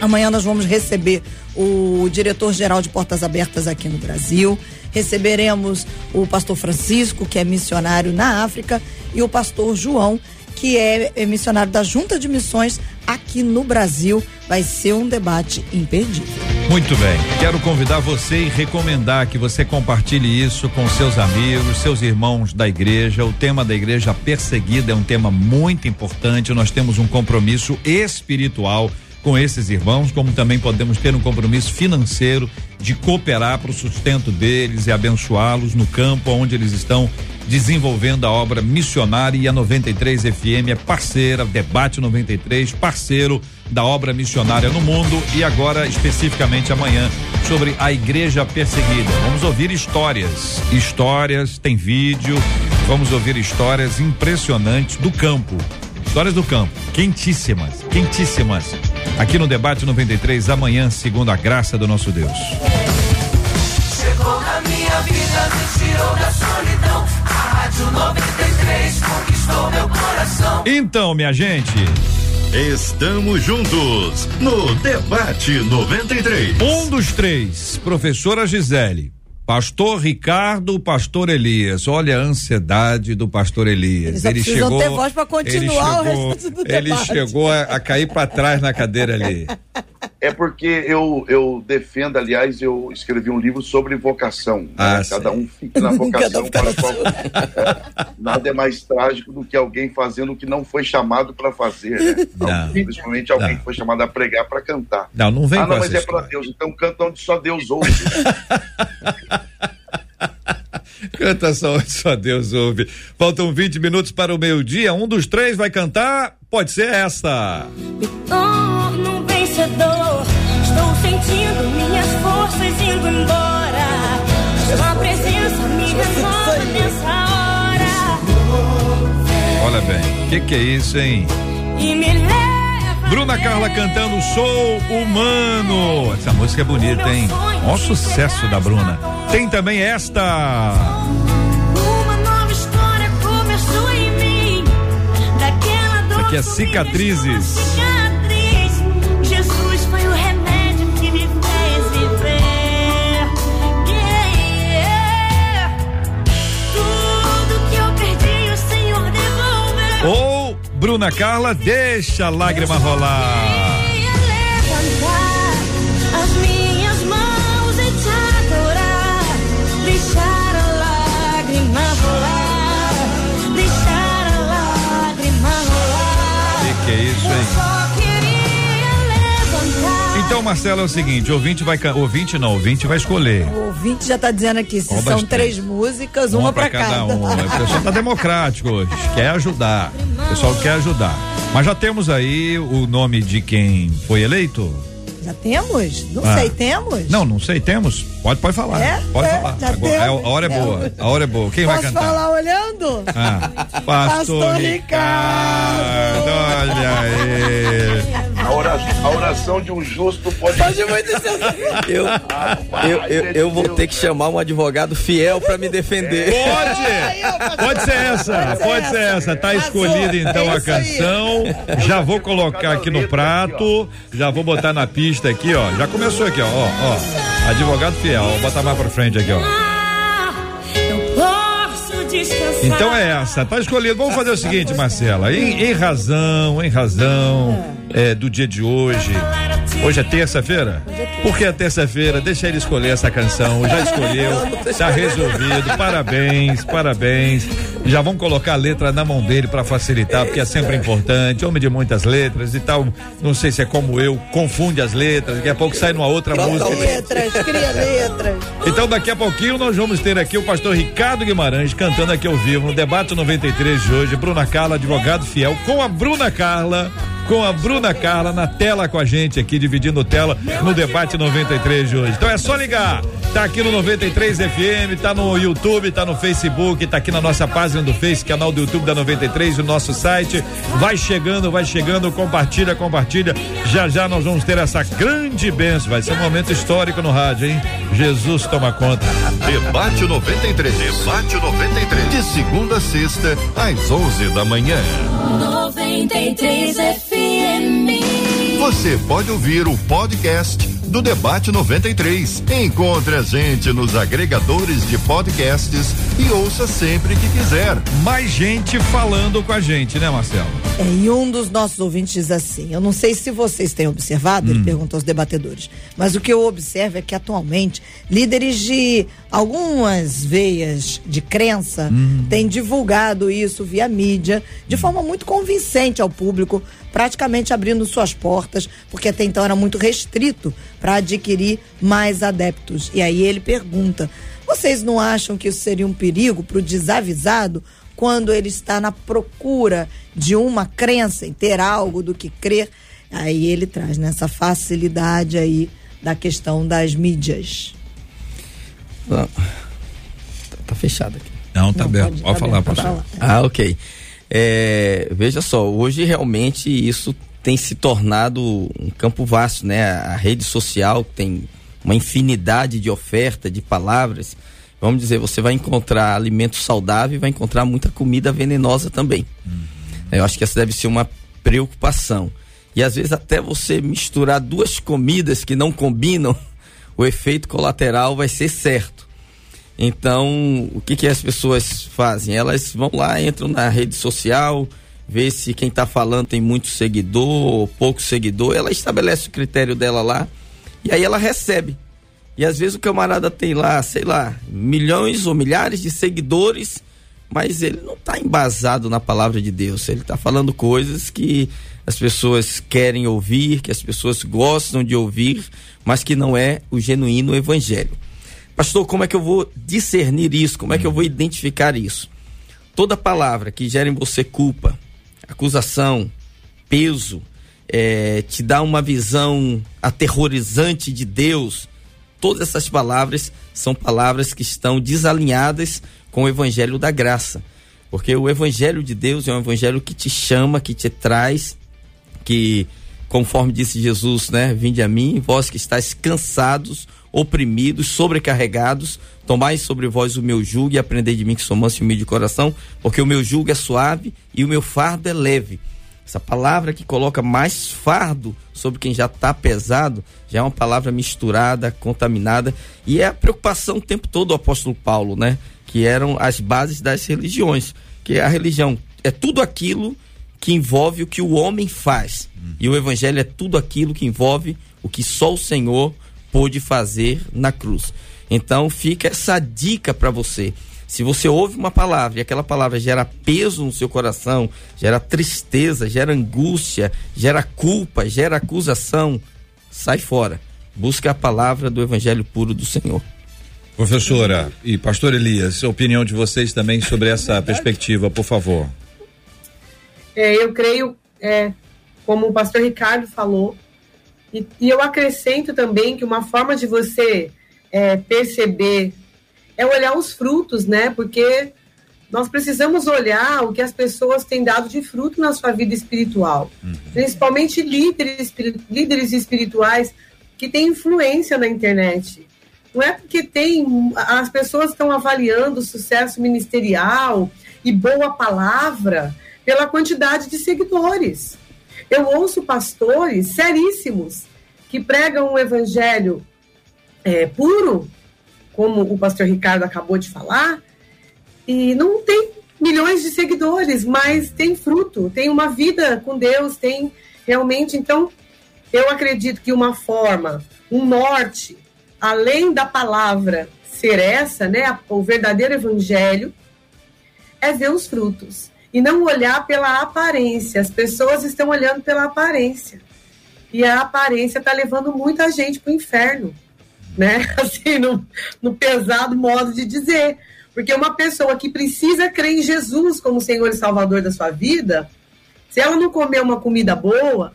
amanhã nós vamos receber o diretor-geral de Portas Abertas aqui no Brasil. Receberemos o pastor Francisco, que é missionário na África, e o pastor João, que é, missionário da Junta de Missões aqui no Brasil. Vai ser um debate imperdível. Muito bem. Quero convidar você e recomendar que você compartilhe isso com seus amigos, seus irmãos da igreja. O tema da igreja perseguida é um tema muito importante. Nós temos um compromisso espiritual com esses irmãos, como também podemos ter um compromisso financeiro de cooperar para o sustento deles e abençoá-los no campo onde eles estão desenvolvendo a obra missionária e a 93 FM é parceira, Debate 93, parceiro da obra missionária no mundo e agora especificamente amanhã sobre a igreja perseguida. Vamos ouvir histórias, histórias, tem vídeo, vamos ouvir histórias impressionantes do campo. Histórias do campo, quentíssimas, quentíssimas. Aqui no Debate 93, amanhã, segundo a graça do nosso Deus. Chegou na minha vida, me tirou da solidão. A Rádio 93 conquistou meu coração. Então, minha gente. Estamos juntos no Debate 93. Um dos três, professora Gisele. Pastor Ricardo, Pastor Elias. Olha a ansiedade do Pastor Elias. Ele chegou. Ter voz para continuar ele chegou, o resto do Ele debate. chegou a, a cair para trás na cadeira ali. É porque eu, eu defendo, aliás, eu escrevi um livro sobre vocação. Né? Ah, né? Cada um fica na vocação para qual, Nada é mais trágico do que alguém fazendo o que não foi chamado para fazer. Né? Não, principalmente alguém não. que foi chamado a pregar para cantar. Não, não vem Ah, não, mas é para Deus, então canta onde só Deus ouve. Canta só, só Deus ouve. Faltam 20 minutos para o meio-dia. Um dos três vai cantar? Pode ser essa. Me torno vencedor. Estou sentindo minhas forças indo embora. Sua presença me renova nessa hora. Olha bem, o que, que é isso, hein? E me leva. Bruna Carla cantando Sou Humano. Essa música é bonita, hein? Ó, sucesso da Bruna. Tem também esta. Uma nova história começou em mim. Daquela dor. Isso aqui é Cicatrizes. Bruna Carla, deixa a lágrima rolar. Levantar as minhas mãos e te adorar. Deixar a lágrima rolar. Deixar a lágrima rolar. Que que é isso, hein? Então, Marcelo, é o seguinte, o ouvinte vai, ouvinte não, ouvinte vai escolher. O ouvinte já tá dizendo aqui, se são três músicas, uma, pra cada. um. O pessoal tá democrático hoje, quer ajudar. O pessoal quer ajudar. Mas já temos aí o nome de quem foi eleito? Já temos? Não Ah. sei, temos? Não, não sei, temos? Pode, pode falar. É? Pode É, falar. já Agora, é, a hora é boa. A hora é boa. Quem vai Posso cantar? falar olhando? Ah, Pastor, Pastor Ricardo. Olha aí. A oração, a oração de um justo pode. Pode. Eu, eu, eu, eu vou ter que chamar um advogado fiel pra me defender. Pode! Pode ser essa, pode ser essa. Tá escolhida então a É aí. canção. Já vou colocar aqui no prato. Já vou botar na pista aqui, ó. Já começou aqui, ó. Ó, ó. Advogado fiel. Vou botar mais pra frente aqui, ó. Então é essa, tá escolhido. Vamos fazer o seguinte, Marcela. Em, em razão, em razão é, do dia de hoje. Hoje é terça-feira? Por que é terça-feira? Deixa ele escolher essa canção. Já escolheu, tá resolvido. Parabéns, parabéns. Já vamos colocar a letra na mão dele para facilitar, porque é sempre importante. Homem de muitas letras e tal. Não sei se é como eu, confunde as letras. Daqui a pouco sai numa outra música. Letras, cria letras. Então daqui a pouquinho nós vamos ter aqui o pastor Ricardo Guimarães cantando aqui ao vivo no debate 93 de hoje, Bruna Carla, advogado fiel, com a Bruna Carla, com a Bruna Carla na tela com a gente aqui, dividindo tela no debate 93 de hoje. Então é só ligar. Tá aqui no 93 FM, tá no YouTube, tá no Facebook, tá aqui na nossa página do Face, canal do YouTube da 93, o nosso site. Vai chegando, vai chegando, compartilha, compartilha. Já já nós vamos ter essa grande bênção. Vai ser um momento histórico no rádio, hein? Jesus toma conta. Debate 93. Debate 93. De segunda a sexta, às 11 da manhã. 93 FM. Você pode ouvir o podcast do Debate 93. Encontre a gente nos agregadores de podcasts e ouça sempre que quiser. Mais gente falando com a gente, né, Marcelo? É, e um dos nossos ouvintes diz assim: Eu não sei se vocês têm observado, Hum. ele pergunta aos debatedores, mas o que eu observo é que atualmente líderes de algumas veias de crença Hum. têm divulgado isso via mídia de forma muito convincente ao público, praticamente abrindo suas portas, porque até então era muito restrito para adquirir mais adeptos. E aí ele pergunta: Vocês não acham que isso seria um perigo para o desavisado? quando ele está na procura de uma crença, em ter algo do que crer, aí ele traz nessa facilidade aí da questão das mídias. Não. Tá, tá fechado aqui. Não, tá Não, bem. pode- Pode, tá falar, pastor. falar. Ah, ok. É, veja só, hoje realmente isso tem se tornado um campo vasto, né? A rede social tem uma infinidade de oferta, de palavras. Vamos dizer, você vai encontrar alimento saudável e vai encontrar muita comida venenosa também. Eu acho que essa deve ser uma preocupação. E às vezes até você misturar duas comidas que não combinam, o efeito colateral vai ser certo. Então, o que, que as pessoas fazem? Elas vão lá, entram na rede social, vê se quem está falando tem muito seguidor ou pouco seguidor, ela estabelece o critério dela lá e aí ela recebe. E às vezes o camarada tem lá, sei lá, milhões ou milhares de seguidores, mas ele não está embasado na palavra de Deus. Ele está falando coisas que as pessoas querem ouvir, que as pessoas gostam de ouvir, mas que não é o genuíno evangelho. Pastor, como é que eu vou discernir isso? Como é que eu vou identificar isso? Toda palavra que gera em você culpa, acusação, peso, é, te dá uma visão aterrorizante de Deus, todas essas palavras são palavras que estão desalinhadas com o evangelho da graça. Porque o evangelho de Deus é um evangelho que te chama, que te traz, que, conforme disse Jesus, né? Vinde a mim, vós que estáis cansados, oprimidos, sobrecarregados, tomai sobre vós o meu jugo e aprendei de mim que sou manso e humilde de coração, porque o meu jugo é suave e o meu fardo é leve. Essa palavra que coloca mais fardo sobre quem já está pesado, já é uma palavra misturada, contaminada, e é a preocupação o tempo todo do apóstolo Paulo, né? Que eram as bases das religiões, que a religião é tudo aquilo que envolve o que o homem faz. E o evangelho é tudo aquilo que envolve o que só o Senhor pôde fazer na cruz. Então fica essa dica para você. Se você ouve uma palavra e aquela palavra gera peso no seu coração, gera tristeza, gera angústia, gera culpa, gera acusação, sai fora. Busque a palavra do evangelho puro do Senhor. Professora e pastor Elias, a opinião de vocês também sobre essa perspectiva, por favor. É, eu creio, é, como o pastor Ricardo falou, e, e, eu acrescento também que uma forma de você é, perceber é olhar os frutos, né? Porque nós precisamos olhar o que as pessoas têm dado de fruto na sua vida espiritual, uhum. principalmente líderes, líderes espirituais que têm influência na internet. Não é porque tem as pessoas estão avaliando o sucesso ministerial e boa palavra pela quantidade de seguidores. Eu ouço pastores seríssimos que pregam um evangelho é, puro, como o pastor Ricardo acabou de falar, e não tem milhões de seguidores, mas tem fruto, tem uma vida com Deus, tem realmente. Então, eu acredito que uma forma, um norte, além da palavra ser essa, né, o verdadeiro evangelho, é ver os frutos e não olhar pela aparência. As pessoas estão olhando pela aparência. E a aparência está levando muita gente para o inferno, né? Assim, no, no pesado modo de dizer. Porque uma pessoa que precisa crer em Jesus como Senhor e Salvador da sua vida, se ela não comer uma comida boa,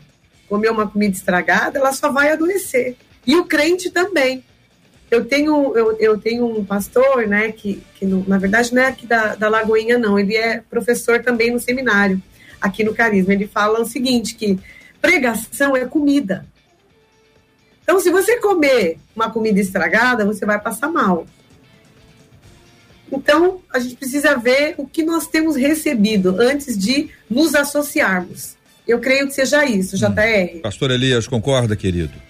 comer uma comida estragada, ela só vai adoecer. E o crente também eu tenho, eu, eu tenho um pastor, né, que, que no, na verdade não é aqui da, da Lagoinha, não, ele é professor também no seminário, aqui no Carisma. Ele fala o seguinte, que pregação é comida. Então, se você comer uma comida estragada, você vai passar mal. Então, a gente precisa ver o que nós temos recebido antes de nos associarmos. Eu creio que seja isso, JR. Pastor Elias, concorda, querido?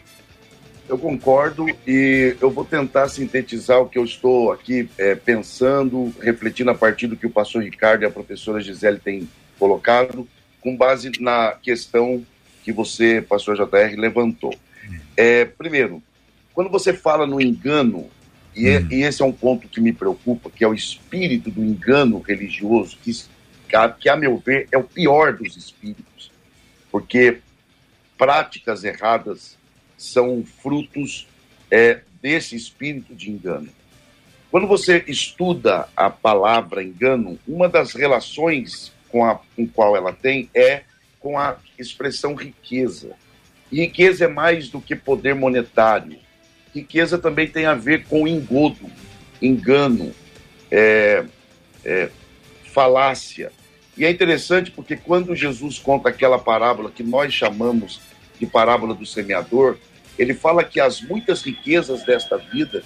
Eu concordo e eu vou tentar sintetizar o que eu estou aqui é, pensando, refletindo a partir do que o pastor Ricardo e a professora Gisele têm colocado, com base na questão que você, pastor JR, levantou. É, primeiro, quando você fala no engano, e, é, e, esse é um ponto que me preocupa, que é o espírito do engano religioso, que, que a meu ver é o pior dos espíritos, porque práticas erradas são frutos é, desse espírito de engano. Quando você estuda a palavra engano, uma das relações com a com qual ela tem é com a expressão riqueza. E riqueza é mais do que poder monetário. Riqueza também tem a ver com engodo, engano, é, é, falácia. E é interessante porque quando Jesus conta aquela parábola que nós chamamos de parábola do semeador, ele fala que as muitas riquezas desta vida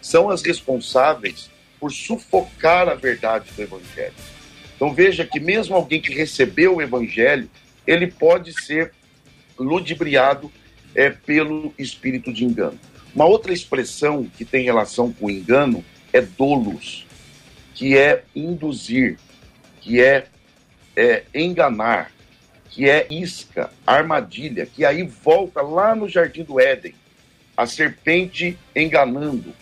são as responsáveis por sufocar a verdade do evangelho. Então veja que mesmo alguém que recebeu o evangelho, ele pode ser ludibriado é, pelo espírito de engano. Uma outra expressão que tem relação com engano é dolos, que é induzir, que é, é enganar, que é isca, armadilha, que aí volta lá no jardim do Éden, a serpente enganando,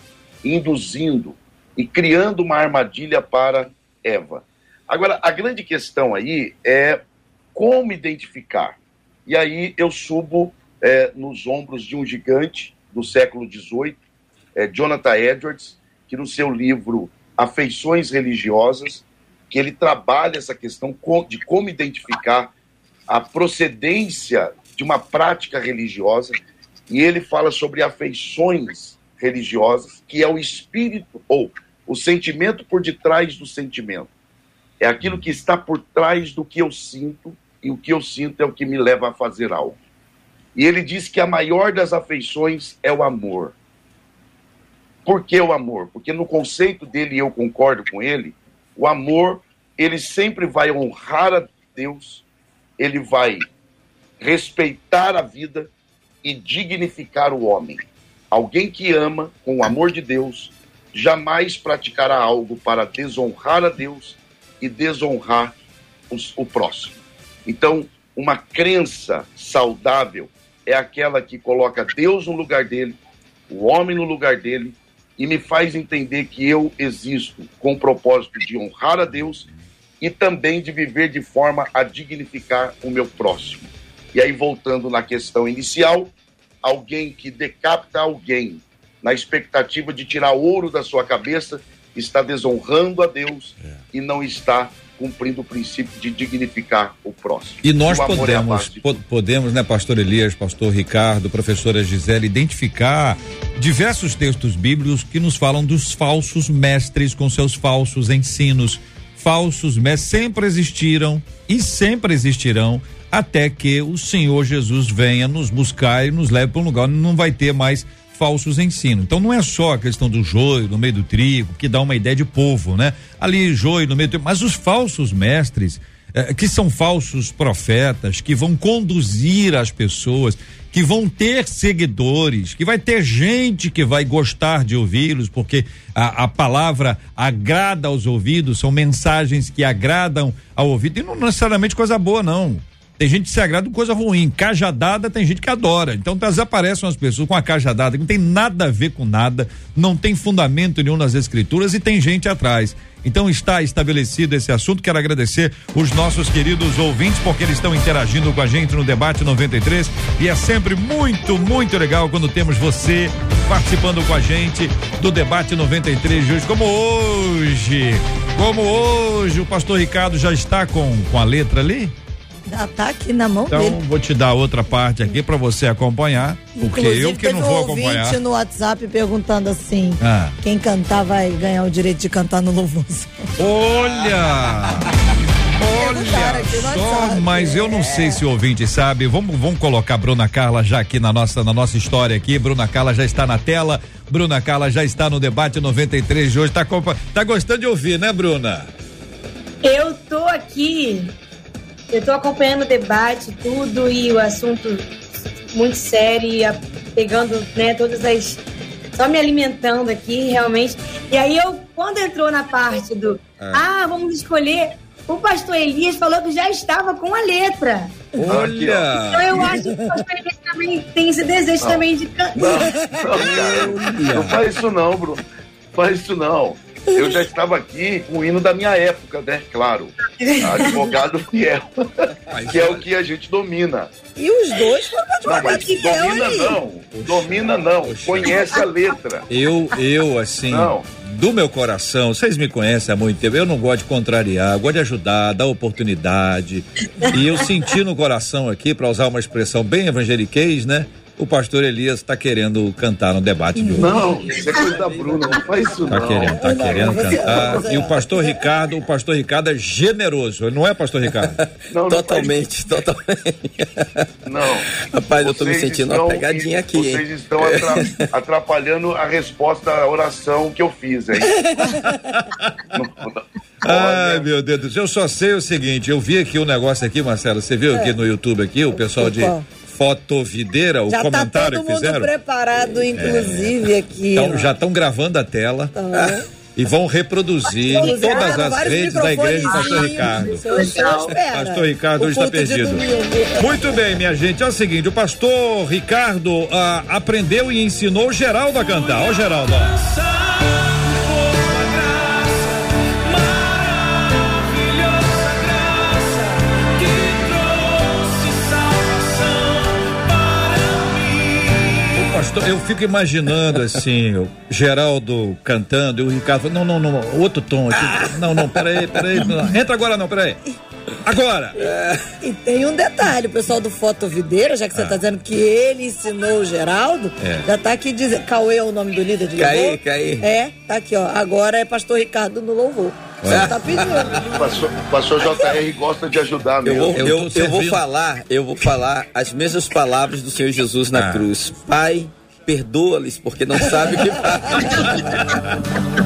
induzindo e criando uma armadilha para Eva. Agora, a grande questão aí é como identificar. E aí eu subo é, nos ombros de um gigante do século XVIII, é, Jonathan Edwards, que no seu livro Afeições Religiosas, que ele trabalha essa questão de como identificar a procedência de uma prática religiosa, e ele fala sobre afeições religiosas, que é o espírito ou o sentimento por detrás do sentimento. É aquilo que está por trás do que eu sinto, e o que eu sinto é o que me leva a fazer algo. E ele diz que a maior das afeições é o amor. Por que o amor? Porque no conceito dele, e eu concordo com ele, o amor, ele sempre vai honrar a Deus, ele vai respeitar a vida e dignificar o homem. Alguém que ama com o amor de Deus jamais praticará algo para desonrar a Deus e desonrar os- o próximo. Então, uma crença saudável é aquela que coloca Deus no lugar dele, o homem no lugar dele, e me faz entender que eu existo com o propósito de honrar a Deus e também de viver de forma a dignificar o meu próximo. E aí, voltando na questão inicial, alguém que decapita alguém na expectativa de tirar ouro da sua cabeça está desonrando a Deus e não está cumprindo o princípio de dignificar o próximo. E nós é podemos, de po- podemos, né, pastor Elias, pastor Ricardo, professora Gisele, identificar diversos textos bíblicos que nos falam dos falsos mestres com seus falsos ensinos. Falsos mestres sempre existiram e sempre existirão até que o Senhor Jesus venha nos buscar e nos leve para um lugar onde não vai ter mais falsos ensinos. Então não é só a questão do joio no meio do trigo, que dá uma ideia de povo, né? Ali joio no meio do trigo, mas os falsos mestres, eh, que são falsos profetas, que vão conduzir as pessoas, que vão ter seguidores, que vai ter gente que vai gostar de ouvi-los, porque a, a palavra agrada aos ouvidos, são mensagens que agradam ao ouvido, e não necessariamente coisa boa, não. Tem gente que se agrada com coisa ruim. Cajadada tem gente que adora. Então desaparecem as pessoas com a cajadada que não tem nada a ver com nada, não tem fundamento nenhum nas escrituras e tem gente atrás. Então está estabelecido esse assunto. Quero agradecer os nossos queridos ouvintes porque eles estão interagindo com a gente no debate 93 e é sempre muito, muito legal quando temos você participando com a gente do debate 93 de hoje, como hoje. Como hoje o pastor Ricardo já está com com a letra ali? Já tá aqui na mão Então, dele. vou te dar outra parte aqui para você acompanhar, porque Inclusive, eu que não um vou ouvinte acompanhar. no WhatsApp perguntando assim: Ah. quem cantar vai ganhar o direito de cantar no louvor. Olha! Olha só, mas eu não sei se o ouvinte sabe. Vamos, vamos colocar a Bruna Carla já aqui na nossa, na nossa história aqui. Bruna Carla já está na tela. Bruna Carla já está no debate 93 de hoje. Tá, tá gostando de ouvir, né, Bruna? Eu tô aqui, eu tô acompanhando o debate, tudo, e o assunto muito sério, e a- pegando, né, todas as. Só me alimentando aqui, realmente. E aí eu, quando entrou na parte do. Ah, vamos escolher. O pastor Elias falou que já estava com a letra. Então Olha! eu acho que o pastor Elias também tem esse desejo também de cantar. Não, não, cara. Não faz isso não, Bruno. Faz isso não. Eu já estava aqui com o hino da minha época, né? Claro. Advogado fiel. Que é o que a gente domina. E os dois foram Não, advogados deu domina aí. não. Domina não. Conhece a letra. Eu, eu, assim, Não. do meu coração, vocês me conhecem há muito tempo, eu não gosto de contrariar, eu gosto de ajudar, dar oportunidade. E eu senti no coração aqui, para usar uma expressão bem evangeliquez, né? O pastor Elias está querendo cantar no debate de hoje. Não, isso é coisa da Bruna. Não faz isso Tá não. querendo, tá querendo cantar. E o pastor Ricardo, o pastor Ricardo é generoso, ele não é pastor Ricardo? Não, não Totalmente, totalmente. Não. Rapaz, eu tô me sentindo estão- uma pegadinha aqui, hein? Vocês estão atra- atrapalhando a resposta à oração que eu fiz, hein? Ai, meu Deus do céu, eu só sei o seguinte, eu vi aqui o negócio aqui, Marcelo, você viu aqui no YouTube aqui, o pessoal de? Fotovideira, o Já tá comentário todo que mundo fizeram. preparado, inclusive, aqui. Então, já estão gravando a tela Aham. e vão reproduzir em todas as redes da igreja do pastor. Ricardo. Pastor Ricardo O hoje está perdido. Muito bem, minha gente. É o seguinte: o pastor Ricardo ah, aprendeu e ensinou o Geraldo a cantar. Ó, Geraldo. ó. Eu fico imaginando assim, o Geraldo cantando e o Ricardo falando, não, não, não, outro tom aqui. Não, não, peraí, peraí. Não, entra agora não, peraí. Agora! E tem um detalhe, o pessoal do Fotovideiro, já que você está dizendo que ele ensinou o Geraldo, Ah. É. já tá aqui dizendo. Cauê é o nome do líder de Caí, louvor? Caí. É, tá aqui, ó. Agora é pastor Ricardo no louvor. Você tá pedindo. Pastor, pastor JR gosta de ajudar Eu vou, Eu eu, tô eu vou falar, eu vou falar as mesmas palavras do Senhor Jesus na Ah. cruz. Pai, perdoa-lhes porque não sabe o que fazem.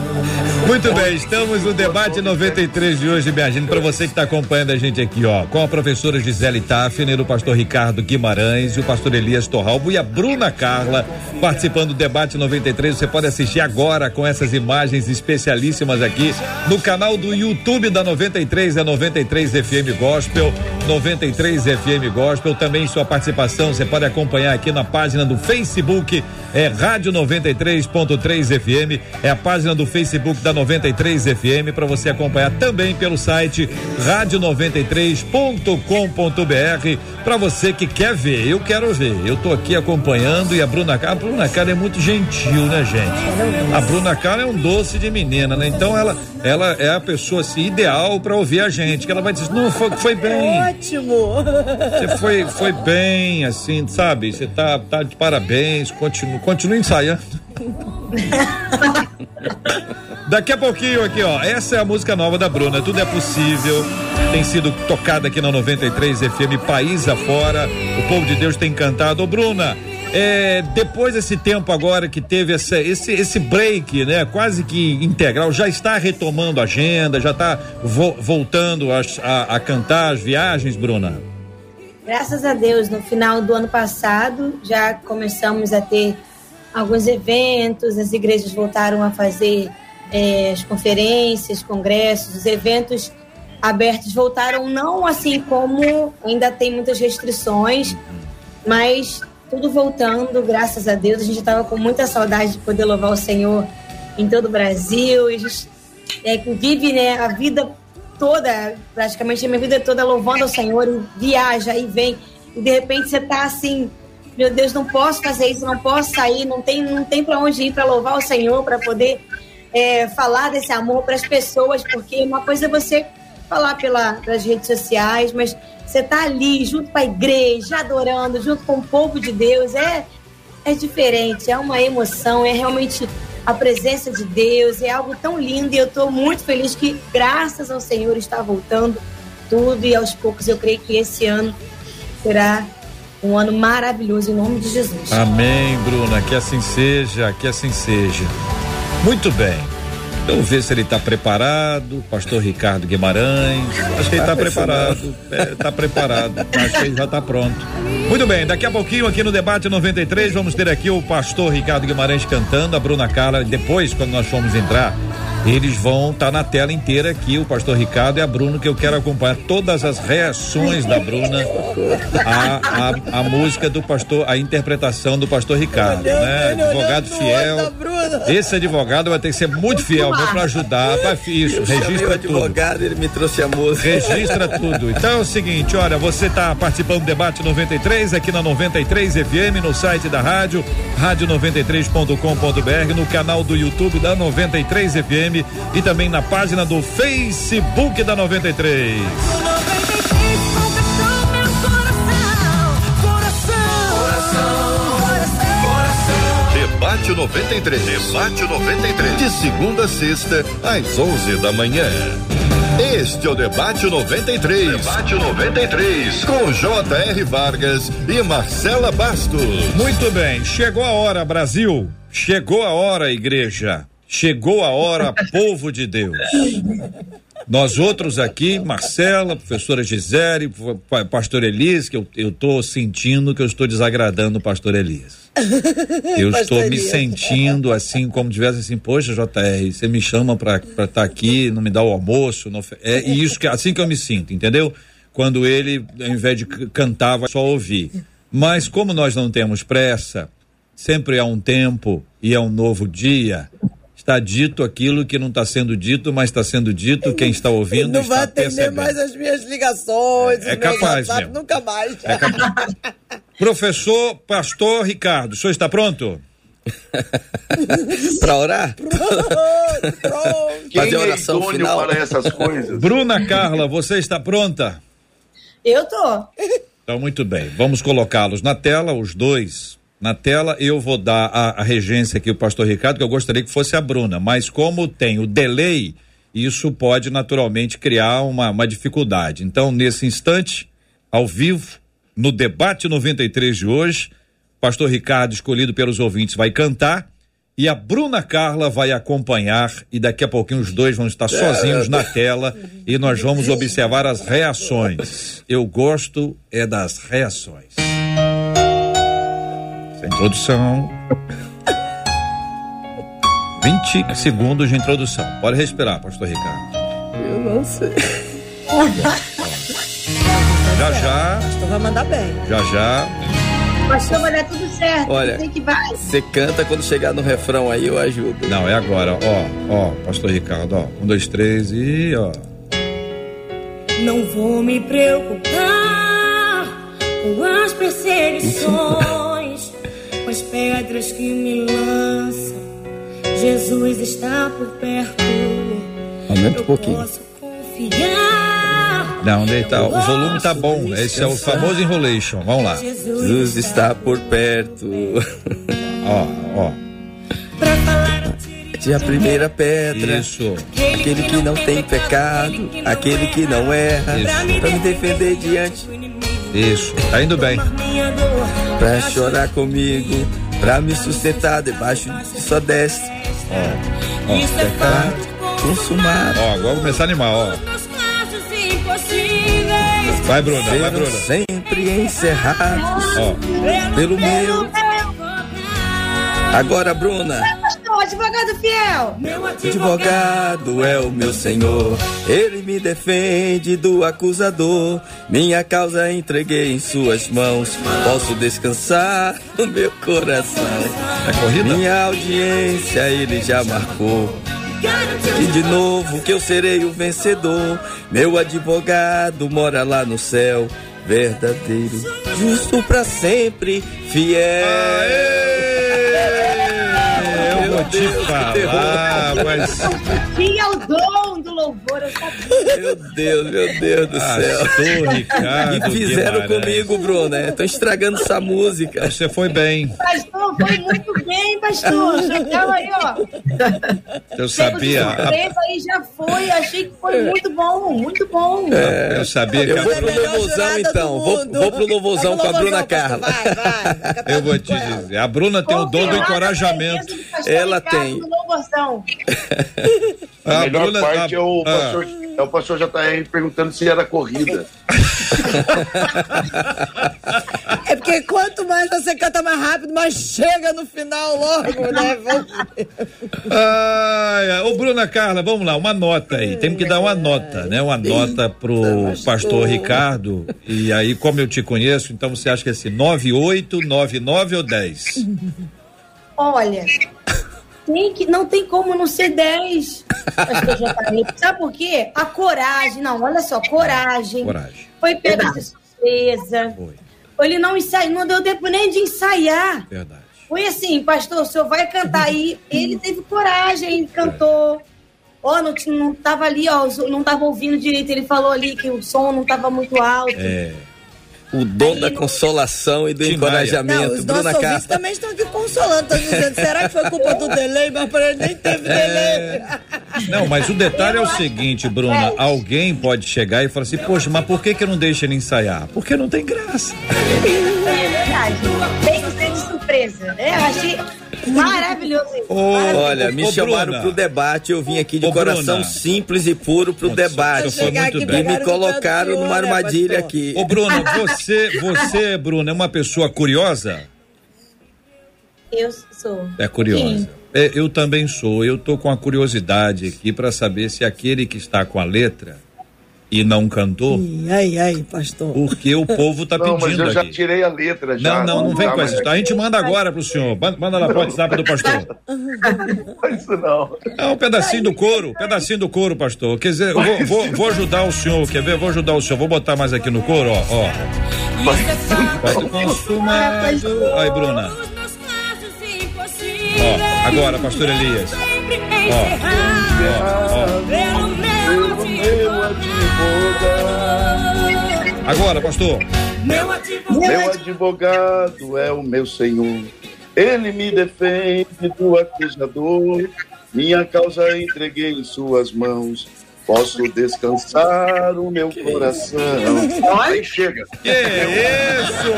Muito bem, estamos no debate 93 de hoje, gente, para você que está acompanhando a gente aqui, ó, com a professora Gisele Tafner, o pastor Ricardo Guimarães o pastor Elias Torralbo e a Bruna Carla participando do debate 93. Você pode assistir agora com essas imagens especialíssimas aqui no canal do YouTube da 93, é 93 FM Gospel, 93 FM Gospel. Também sua participação você pode acompanhar aqui na página do Facebook, é Rádio 93.3 FM, é a página do Facebook da 93 FM para você acompanhar também pelo site rádio93.com.br para você que quer ver. Eu quero ver. Eu tô aqui acompanhando e a Bruna Carla, a Bruna Carla é muito gentil, né, gente? A Bruna Carla é um doce de menina, né? Então ela ela é a pessoa assim, ideal para ouvir a gente, que ela vai dizer, não, foi, foi bem. Ótimo! Você foi, foi bem, assim, sabe? Você tá, tá de parabéns, continua, continua ensaiando. Daqui a pouquinho aqui, ó. Essa é a música nova da Bruna. Tudo é possível. Tem sido tocada aqui na 93 FM, país afora. O povo de Deus tem cantado. Ô, Bruna, é, depois desse tempo agora que teve essa, esse, esse break, né? Quase que integral, já está retomando a agenda, já está vo- voltando a, a, a cantar as viagens, Bruna? Graças a Deus, no final do ano passado já começamos a ter alguns eventos, as igrejas voltaram a fazer eh, as conferências, congressos, os eventos abertos voltaram, não assim como ainda tem muitas restrições, mas tudo voltando, graças a Deus. A gente estava com muita saudade de poder louvar o Senhor em todo o Brasil. A gente é, vive né, a vida toda, praticamente a minha vida toda louvando ao Senhor, e viaja e vem, e de repente você tá assim, meu Deus, não posso fazer isso, não posso sair, não tem, não tem para onde ir para louvar o Senhor, para poder é, falar desse amor para as pessoas, porque uma coisa é você falar pela, pelas redes sociais, mas você tá ali junto com a igreja, adorando, junto com o povo de Deus, é, é diferente, é uma emoção, é realmente a presença de Deus, é algo tão lindo e eu estou muito feliz que, graças ao Senhor, está voltando tudo e aos poucos eu creio que esse ano será um ano maravilhoso em nome de Jesus. Amém, Bruna. Que assim seja, que assim seja. Muito bem. Vamos ver se ele está preparado. Pastor Ricardo Guimarães. Acho que ele está preparado. Está preparado. Acho que ele já está pronto. Muito bem, daqui a pouquinho aqui no Debate 93 vamos ter aqui o pastor Ricardo Guimarães cantando, a Bruna Carla. Depois, quando nós formos entrar, eles vão estar na tela inteira aqui, o pastor Ricardo e a Bruna, que eu quero acompanhar todas as reações da Bruna à, à, à música do pastor, a interpretação do pastor Ricardo, né? Advogado fiel. Esse advogado vai ter que ser muito fiel mesmo para ajudar. Pra, isso, Eu chamei o registra tudo. advogado, ele me trouxe a música. Registra tudo. Então é o seguinte, olha, você está participando do debate 93 aqui na 93 FM, no site da rádio, rádio93.com.br, no canal do YouTube da 93 FM e também na página do Facebook da 93. Debate 93. Debate 93. De segunda a sexta, às 11 da manhã. Este é o Debate 93. Debate 93. Com J.R. Vargas e Marcela Bastos. Muito bem, chegou a hora, Brasil. Chegou a hora, igreja. Chegou a hora, povo de Deus. Nós outros aqui, Marcela, professora Gisele, pa- pastor Elias, que eu, eu tô sentindo que eu estou desagradando o pastor Elias. Eu Pastor estou me sentindo assim, como tivesse assim, poxa, JR, você me chama pra estar aqui, não me dá o almoço, não, é isso que assim que eu me sinto, entendeu? Quando ele, ao invés de cantar, vai só ouvir. Mas como nós não temos pressa, sempre há um tempo e é um novo dia. Está dito aquilo que não está sendo dito, mas está sendo dito. Quem está ouvindo não está vai atender percebendo. mais as minhas ligações, É os meus capaz WhatsApp, mesmo. nunca mais. É capaz. Professor Pastor Ricardo, o senhor está pronto? Pra orar? Quem Fazer é oração idôneo final. para essas coisas? Bruna Carla, você está pronta? Eu tô. Então, muito bem. Vamos colocá-los na tela, os dois. Na tela, eu vou dar a, a regência aqui, o pastor Ricardo, que eu gostaria que fosse a Bruna. Mas como tem o delay, isso pode naturalmente criar uma, uma dificuldade. Então, nesse instante, ao vivo, no debate 93 de hoje, pastor Ricardo, escolhido pelos ouvintes, vai cantar. E a Bruna Carla vai acompanhar e daqui a pouquinho os dois vão estar sozinhos na tela e nós vamos observar as reações. Eu gosto é das reações. Essa introdução. 20 segundos de introdução. Pode respirar, pastor Ricardo. Eu não sei. Já já, Pastor vai mandar bem. já já. Pastor, vai dar tudo certo. Olha. Sei que vai. Você canta quando chegar no refrão aí, eu ajudo. Não, é agora, ó, ó, pastor Ricardo, ó. Um, dois, três e ó. Não vou me preocupar com as perseguições, com as pedras que me lançam. Jesus está por perto. Aumenta um Eu pouquinho. posso confiar. Não, onde tá? O volume tá bom. Esse é o famoso enrolation. Vamos lá. Jesus está por perto. Ó, ó. Pra falar eu tirei De a primeira pedra. Isso. Aquele que não tem pecado, aquele que não erra, pra me defender diante, Isso. Tá indo bem. Pra chorar comigo, pra me sustentar debaixo de sua destra, Isso é pra consumar. Ó, agora vou começar a animar, ó. Vai, Bruna, vai, Serão Bruna. sempre encerrados Ó. pelo meu. Agora, Bruna, advogado fiel. Meu advogado é o meu Senhor, ele me defende do acusador. Minha causa entreguei em suas mãos, posso descansar no meu coração. É corrida? Minha audiência ele já marcou. E de novo que eu serei o vencedor. Meu advogado mora lá no céu, verdadeiro, justo pra sempre, fiel. Eu vou te falar, mas. Tinha o dom do louvor, eu sabia. Meu Deus, meu Deus do céu. Pastor Ricardo. E fizeram Guimarães. comigo, Bruno, né? Tô estragando essa música. Você foi bem. Pastor, foi muito bem, pastor. Já calma aí, ó. Eu sabia. aí já foi. Achei que foi muito bom, muito bom. Eu sabia que Eu vou a pro louvorzão então. Vou, vou pro louvorzão com a Bruna Carla. Vai, vai. Eu vou te dizer. A Bruna tem o dom do encorajamento. Ela tem. A A melhor Bruna. parte a- é o ah, pastor, é o pastor JR perguntando se era corrida. É porque quanto mais você canta mais rápido, mais chega no final logo, né? Ai. Ô, Bruna Carla, vamos lá, uma nota aí. Temos que dar uma nota, né? Uma nota pro pastor Ricardo. E aí, como eu te conheço, então você acha que é assim, 9, 8, 9, 9 ou 10? Olha, tem que, não tem como não ser 10. pastor JR. Sabe por quê? A coragem. Não, olha só, coragem. Coragem. Foi pego de surpresa. Foi, Ele não ensaiou, não deu tempo nem de ensaiar. verdade. Foi assim, pastor, o senhor vai cantar aí. Ele teve coragem, cantou. Ó, não, tinha- não tava ali, ó, não tava ouvindo direito. Ele falou ali que o som não tava muito alto. É. O dom da consolação e do Tim Não, encorajamento. os Bruna nossos ouvintes também estão aqui consolando, estão dizendo, será que foi culpa do delay? Mas para ele nem teve delay. Não, mas o detalhe é o seguinte, Bruna. Alguém pode chegar e falar assim, poxa, mas por que que não deixa ele ensaiar? Porque não tem graça. É verdade. Surpresa. É, eu achei maravilhoso isso. Olha, me Ô, chamaram Bruna. pro debate, eu vim aqui de Ô, coração Bruna. simples e puro pro Putz, debate. foi muito bem. E me colocaram numa né, armadilha pastor? aqui. Ô, Bruna, você, você, Bruna, é uma pessoa curiosa? Eu sou. É curiosa. É, eu também sou. Eu tô com a curiosidade aqui para saber se aquele que está com a letra e não cantou, Ih, Aí, aí, pastor. porque o povo tá Não, mas pedindo eu já aqui. tirei a letra já. Não, não, não vem dá com essa história. A gente manda agora pro senhor. Manda lá pro WhatsApp do pastor. Isso não. É um pedacinho do couro, pedacinho do couro, pastor. Quer dizer, eu vou, vou, vou ajudar o senhor, quer ver? Vou ajudar o senhor. Vou botar mais aqui no couro, ó. ó. Pode consumado. Aí, Bruna. Ó, agora, pastor Elias. Ó, ó, ó. Meu advogado. Agora, pastor. Meu advogado. Meu advogado é o meu Senhor. Ele me defende do acusador. Minha causa entreguei em suas mãos. Posso descansar o meu coração. Aí chega. Que isso?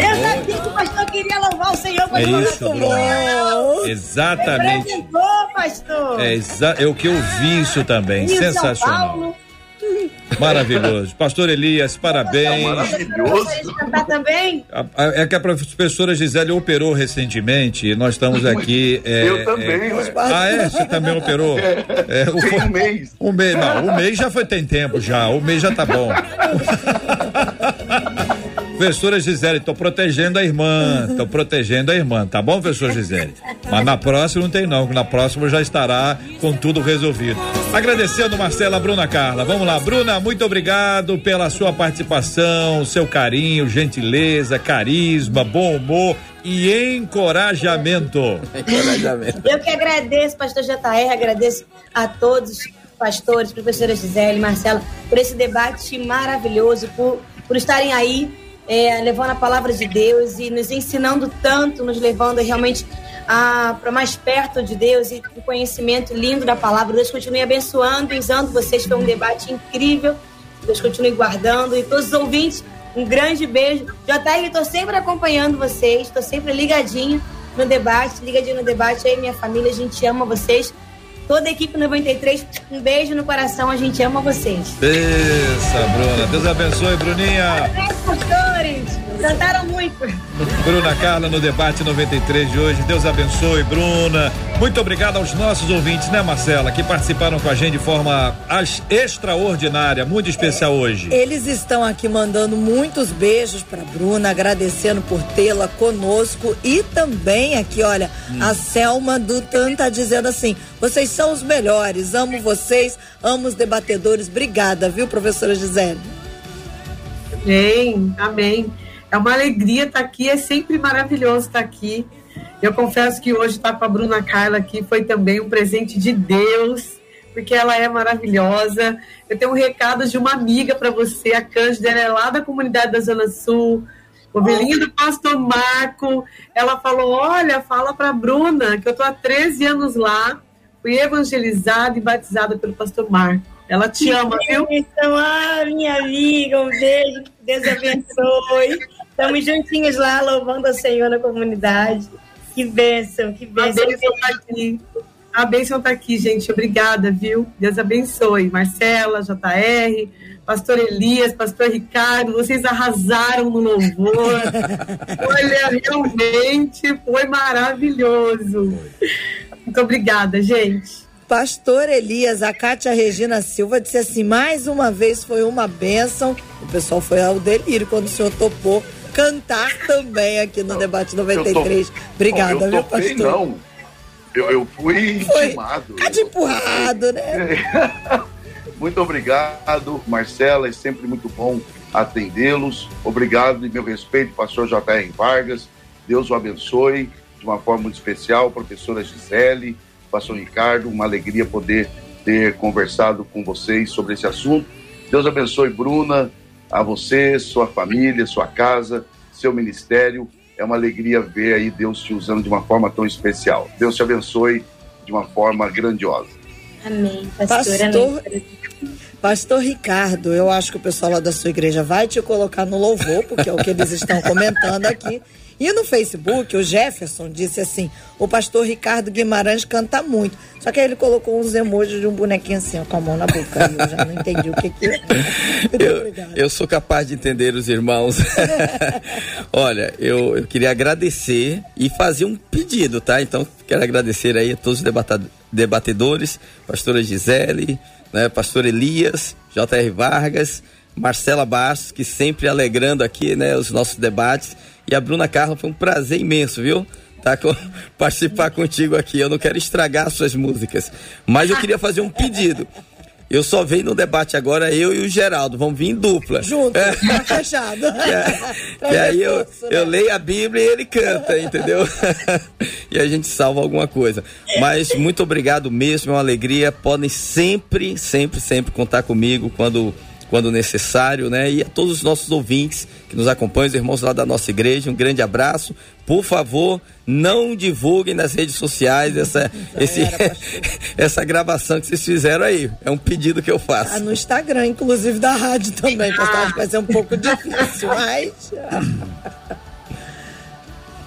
Eu sabia que o pastor queria louvar o Senhor. É mas não isso. Bruno. Exatamente. Pastor. É, exa é o que eu vi isso também. Rio, São Sensacional. Maravilhoso. Pastor Elias, parabéns. Maravilhoso. De cantar também? É que a professora Gisele operou recentemente e nós estamos aqui. é, Eu também, é-. Ah, é? Você também operou? É, o- Tem um mês. Um mês, não, um mês já foi, tem tempo já, o mês já tá bom. Professora Gisele, tô protegendo a irmã, tô protegendo a irmã, tá bom, professora Gisele? Mas na próxima não tem não, que na próxima já estará com tudo resolvido. Agradecendo Marcela, Bruna Carla. Vamos lá, Bruna, muito obrigado pela sua participação, seu carinho, gentileza, carisma, bom humor e encorajamento. Encorajamento. Eu que agradeço, pastor JR, agradeço a todos os pastores, professora Gisele, Marcela, por esse debate maravilhoso, por, por estarem aí é, levando a palavra de Deus e nos ensinando tanto, nos levando realmente para mais perto de Deus e o conhecimento lindo da palavra. Deus continue abençoando e usando vocês. Foi um debate incrível. Deus continue guardando e todos os ouvintes. Um grande beijo. JR, estou sempre acompanhando vocês, estou sempre ligadinho no debate, ligadinho no debate. Aí, minha família, a gente ama vocês. Toda a equipe 93, um beijo no coração, a gente ama vocês. Isso, Bruna. Deus abençoe, Bruninha. Pastores! Cantaram muito. Bruna Carla no debate 93 de hoje. Deus abençoe, Bruna. Muito obrigado aos nossos ouvintes, né, Marcela, que participaram com a gente de forma as- extraordinária, muito especial hoje. Eles estão aqui mandando muitos beijos para Bruna, agradecendo por tê-la conosco e também aqui, olha, a Selma do Tan tá dizendo assim: "Vocês são os melhores, amo vocês, amo os debatedores. Obrigada, viu, professora Gisele?" Amém, amém. É uma alegria estar aqui, é sempre maravilhoso estar aqui. Eu confesso que hoje estar com a Bruna Carla aqui foi também um presente de Deus, porque ela é maravilhosa. Eu tenho um recado de uma amiga para você, a Cândida, ela é lá da comunidade da Zona Sul, ovelhinha do pastor Marco. Ela falou: Olha, fala para Bruna que eu estou há 13 anos lá, fui evangelizada e batizada pelo pastor Marco. Ela te ama, viu? Então, ah, minha amiga, um beijo, que Deus abençoe. Estamos juntinhos lá, louvando o Senhor na comunidade. Que bênção, que A bênção. bênção tá aqui. A bênção tá aqui, gente. Obrigada, viu? Deus abençoe. Marcela, JR, Pastor Elias, Pastor Ricardo, vocês arrasaram no louvor. Olha, realmente foi maravilhoso. Muito obrigada, gente. Pastor Elias, a Cátia Regina Silva disse assim: mais uma vez foi uma bênção. O pessoal foi ao delírio quando o senhor topou cantar também aqui no Debate 93. Obrigada, eu viu, topei, pastor? não. Eu, eu fui Foi. intimado. De empurrado, né? Muito obrigado, Marcela. É sempre muito bom atendê-los. Obrigado e meu respeito, pastor J.R. Vargas. Deus o abençoe de uma forma muito especial. Professora Gisele, pastor Ricardo, uma alegria poder ter conversado com vocês sobre esse assunto. Deus abençoe, Bruna, a você, sua família, sua casa, seu ministério. É uma alegria ver aí Deus te usando de uma forma tão especial. Deus te abençoe de uma forma grandiosa. Amém, pastora. Pastor- amém. Pastor Ricardo, eu acho que o pessoal lá da sua igreja vai te colocar no louvor, porque é o que eles estão comentando aqui. E no Facebook, o Jefferson disse assim: o pastor Ricardo Guimarães canta muito. Só que aí ele colocou uns emojis de um bonequinho assim, ó, com a mão na boca. Eu já não entendi o que que é. Eu, eu sou capaz de entender os irmãos. Olha, eu, eu queria agradecer e fazer um pedido, tá? Então, quero agradecer aí a todos os debatedores, pastora Gisele, né, pastor Elias, J.R. Vargas, Marcela Bastos, que sempre alegrando aqui, né, os nossos debates. E a Bruna Carla, foi um prazer imenso, viu? Tá, com- participar contigo aqui. Eu não quero estragar as suas músicas, mas eu queria fazer um pedido. Eu só venho no debate agora, eu e o Geraldo, vamos vir em dupla. Junto, é. fechado. É, que aí eu, né? eu leio a Bíblia e ele canta, entendeu? e a gente salva alguma coisa. Mas muito obrigado mesmo, é uma alegria. Podem sempre, sempre, sempre contar comigo quando quando necessário, né? E a todos os nossos ouvintes que nos acompanham, os irmãos lá da nossa igreja, um grande abraço. Por favor, não divulguem nas redes sociais essa, esse, essa gravação que vocês fizeram aí. É um pedido que eu faço. Ah, no Instagram, inclusive da rádio também, pastor. Vai ser um pouco difícil, mas.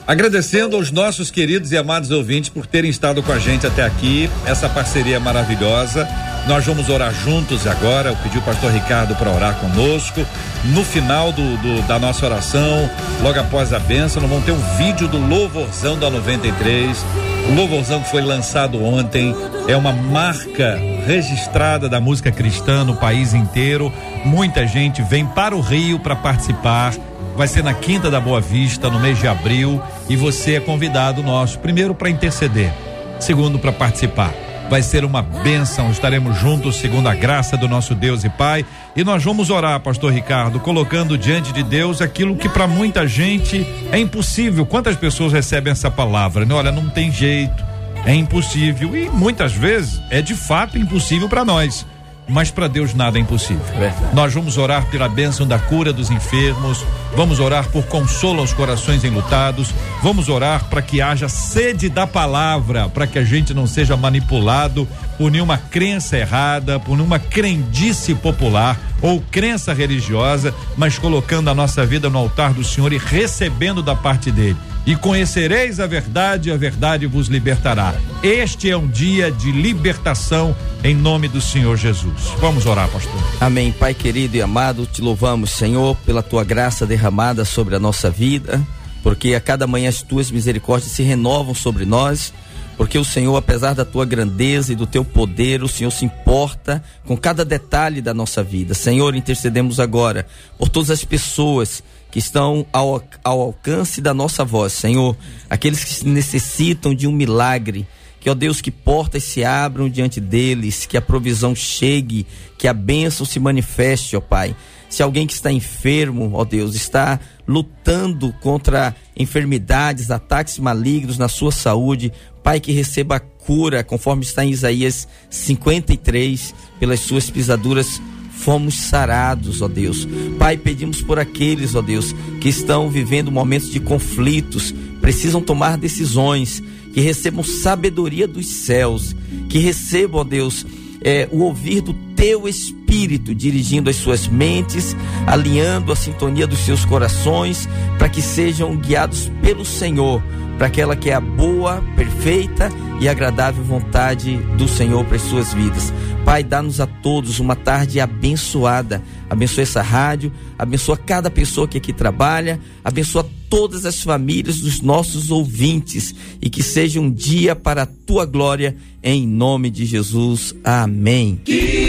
Agradecendo aos nossos queridos e amados ouvintes por terem estado com a gente até aqui, essa parceria maravilhosa. Nós vamos orar juntos agora. Eu pedi o pastor Ricardo para orar conosco. No final do, do, da nossa oração, logo após a bênção, nós vamos ter um vídeo do Louvorzão da 93. O Louvorzão que foi lançado ontem é uma marca registrada da música cristã no país inteiro. Muita gente vem para o Rio para participar vai ser na Quinta da Boa Vista, no mês de abril, e você é convidado nosso, primeiro para interceder, segundo para participar. Vai ser uma bênção, estaremos juntos segundo a graça do nosso Deus e Pai, e nós vamos orar, pastor Ricardo, colocando diante de Deus aquilo que para muita gente é impossível. Quantas pessoas recebem essa palavra? Né? Olha, não tem jeito, é impossível e muitas vezes é de fato impossível para nós mas para Deus nada é impossível. Verdade. Nós vamos orar pela bênção da cura dos enfermos, vamos orar por consolo aos corações enlutados, vamos orar para que haja sede da palavra, para que a gente não seja manipulado por nenhuma crença errada, por nenhuma crendice popular ou crença religiosa, mas colocando a nossa vida no altar do Senhor e recebendo da parte dele e conhecereis a verdade, a verdade vos libertará. Este é um dia de libertação em nome do Senhor Jesus. Vamos orar, pastor. Amém. Pai querido e amado, te louvamos, Senhor, pela tua graça derramada sobre a nossa vida, porque a cada manhã as tuas misericórdias se renovam sobre nós. Porque o Senhor, apesar da tua grandeza e do teu poder, o Senhor se importa com cada detalhe da nossa vida. Senhor, intercedemos agora por todas as pessoas que estão ao, ao alcance da nossa voz, Senhor, aqueles que necessitam de um milagre, que, ó Deus, que portas se abram diante deles, que a provisão chegue, que a bênção se manifeste, ó Pai. Se alguém que está enfermo, ó Deus, está lutando contra enfermidades, ataques malignos na sua saúde, Pai, que receba a cura, conforme está em Isaías 53, pelas suas pisaduras fomos sarados, ó Deus. Pai, pedimos por aqueles, ó Deus, que estão vivendo momentos de conflitos, precisam tomar decisões, que recebam sabedoria dos céus, que recebam, ó Deus, é, o ouvir do teu espírito dirigindo as suas mentes, alinhando a sintonia dos seus corações, para que sejam guiados pelo Senhor para aquela que é a boa, perfeita e agradável vontade do Senhor para as suas vidas. Pai, dá-nos a todos uma tarde abençoada. Abençoa essa rádio, abençoa cada pessoa que aqui trabalha, abençoa todas as famílias dos nossos ouvintes e que seja um dia para a tua glória, em nome de Jesus. Amém. Que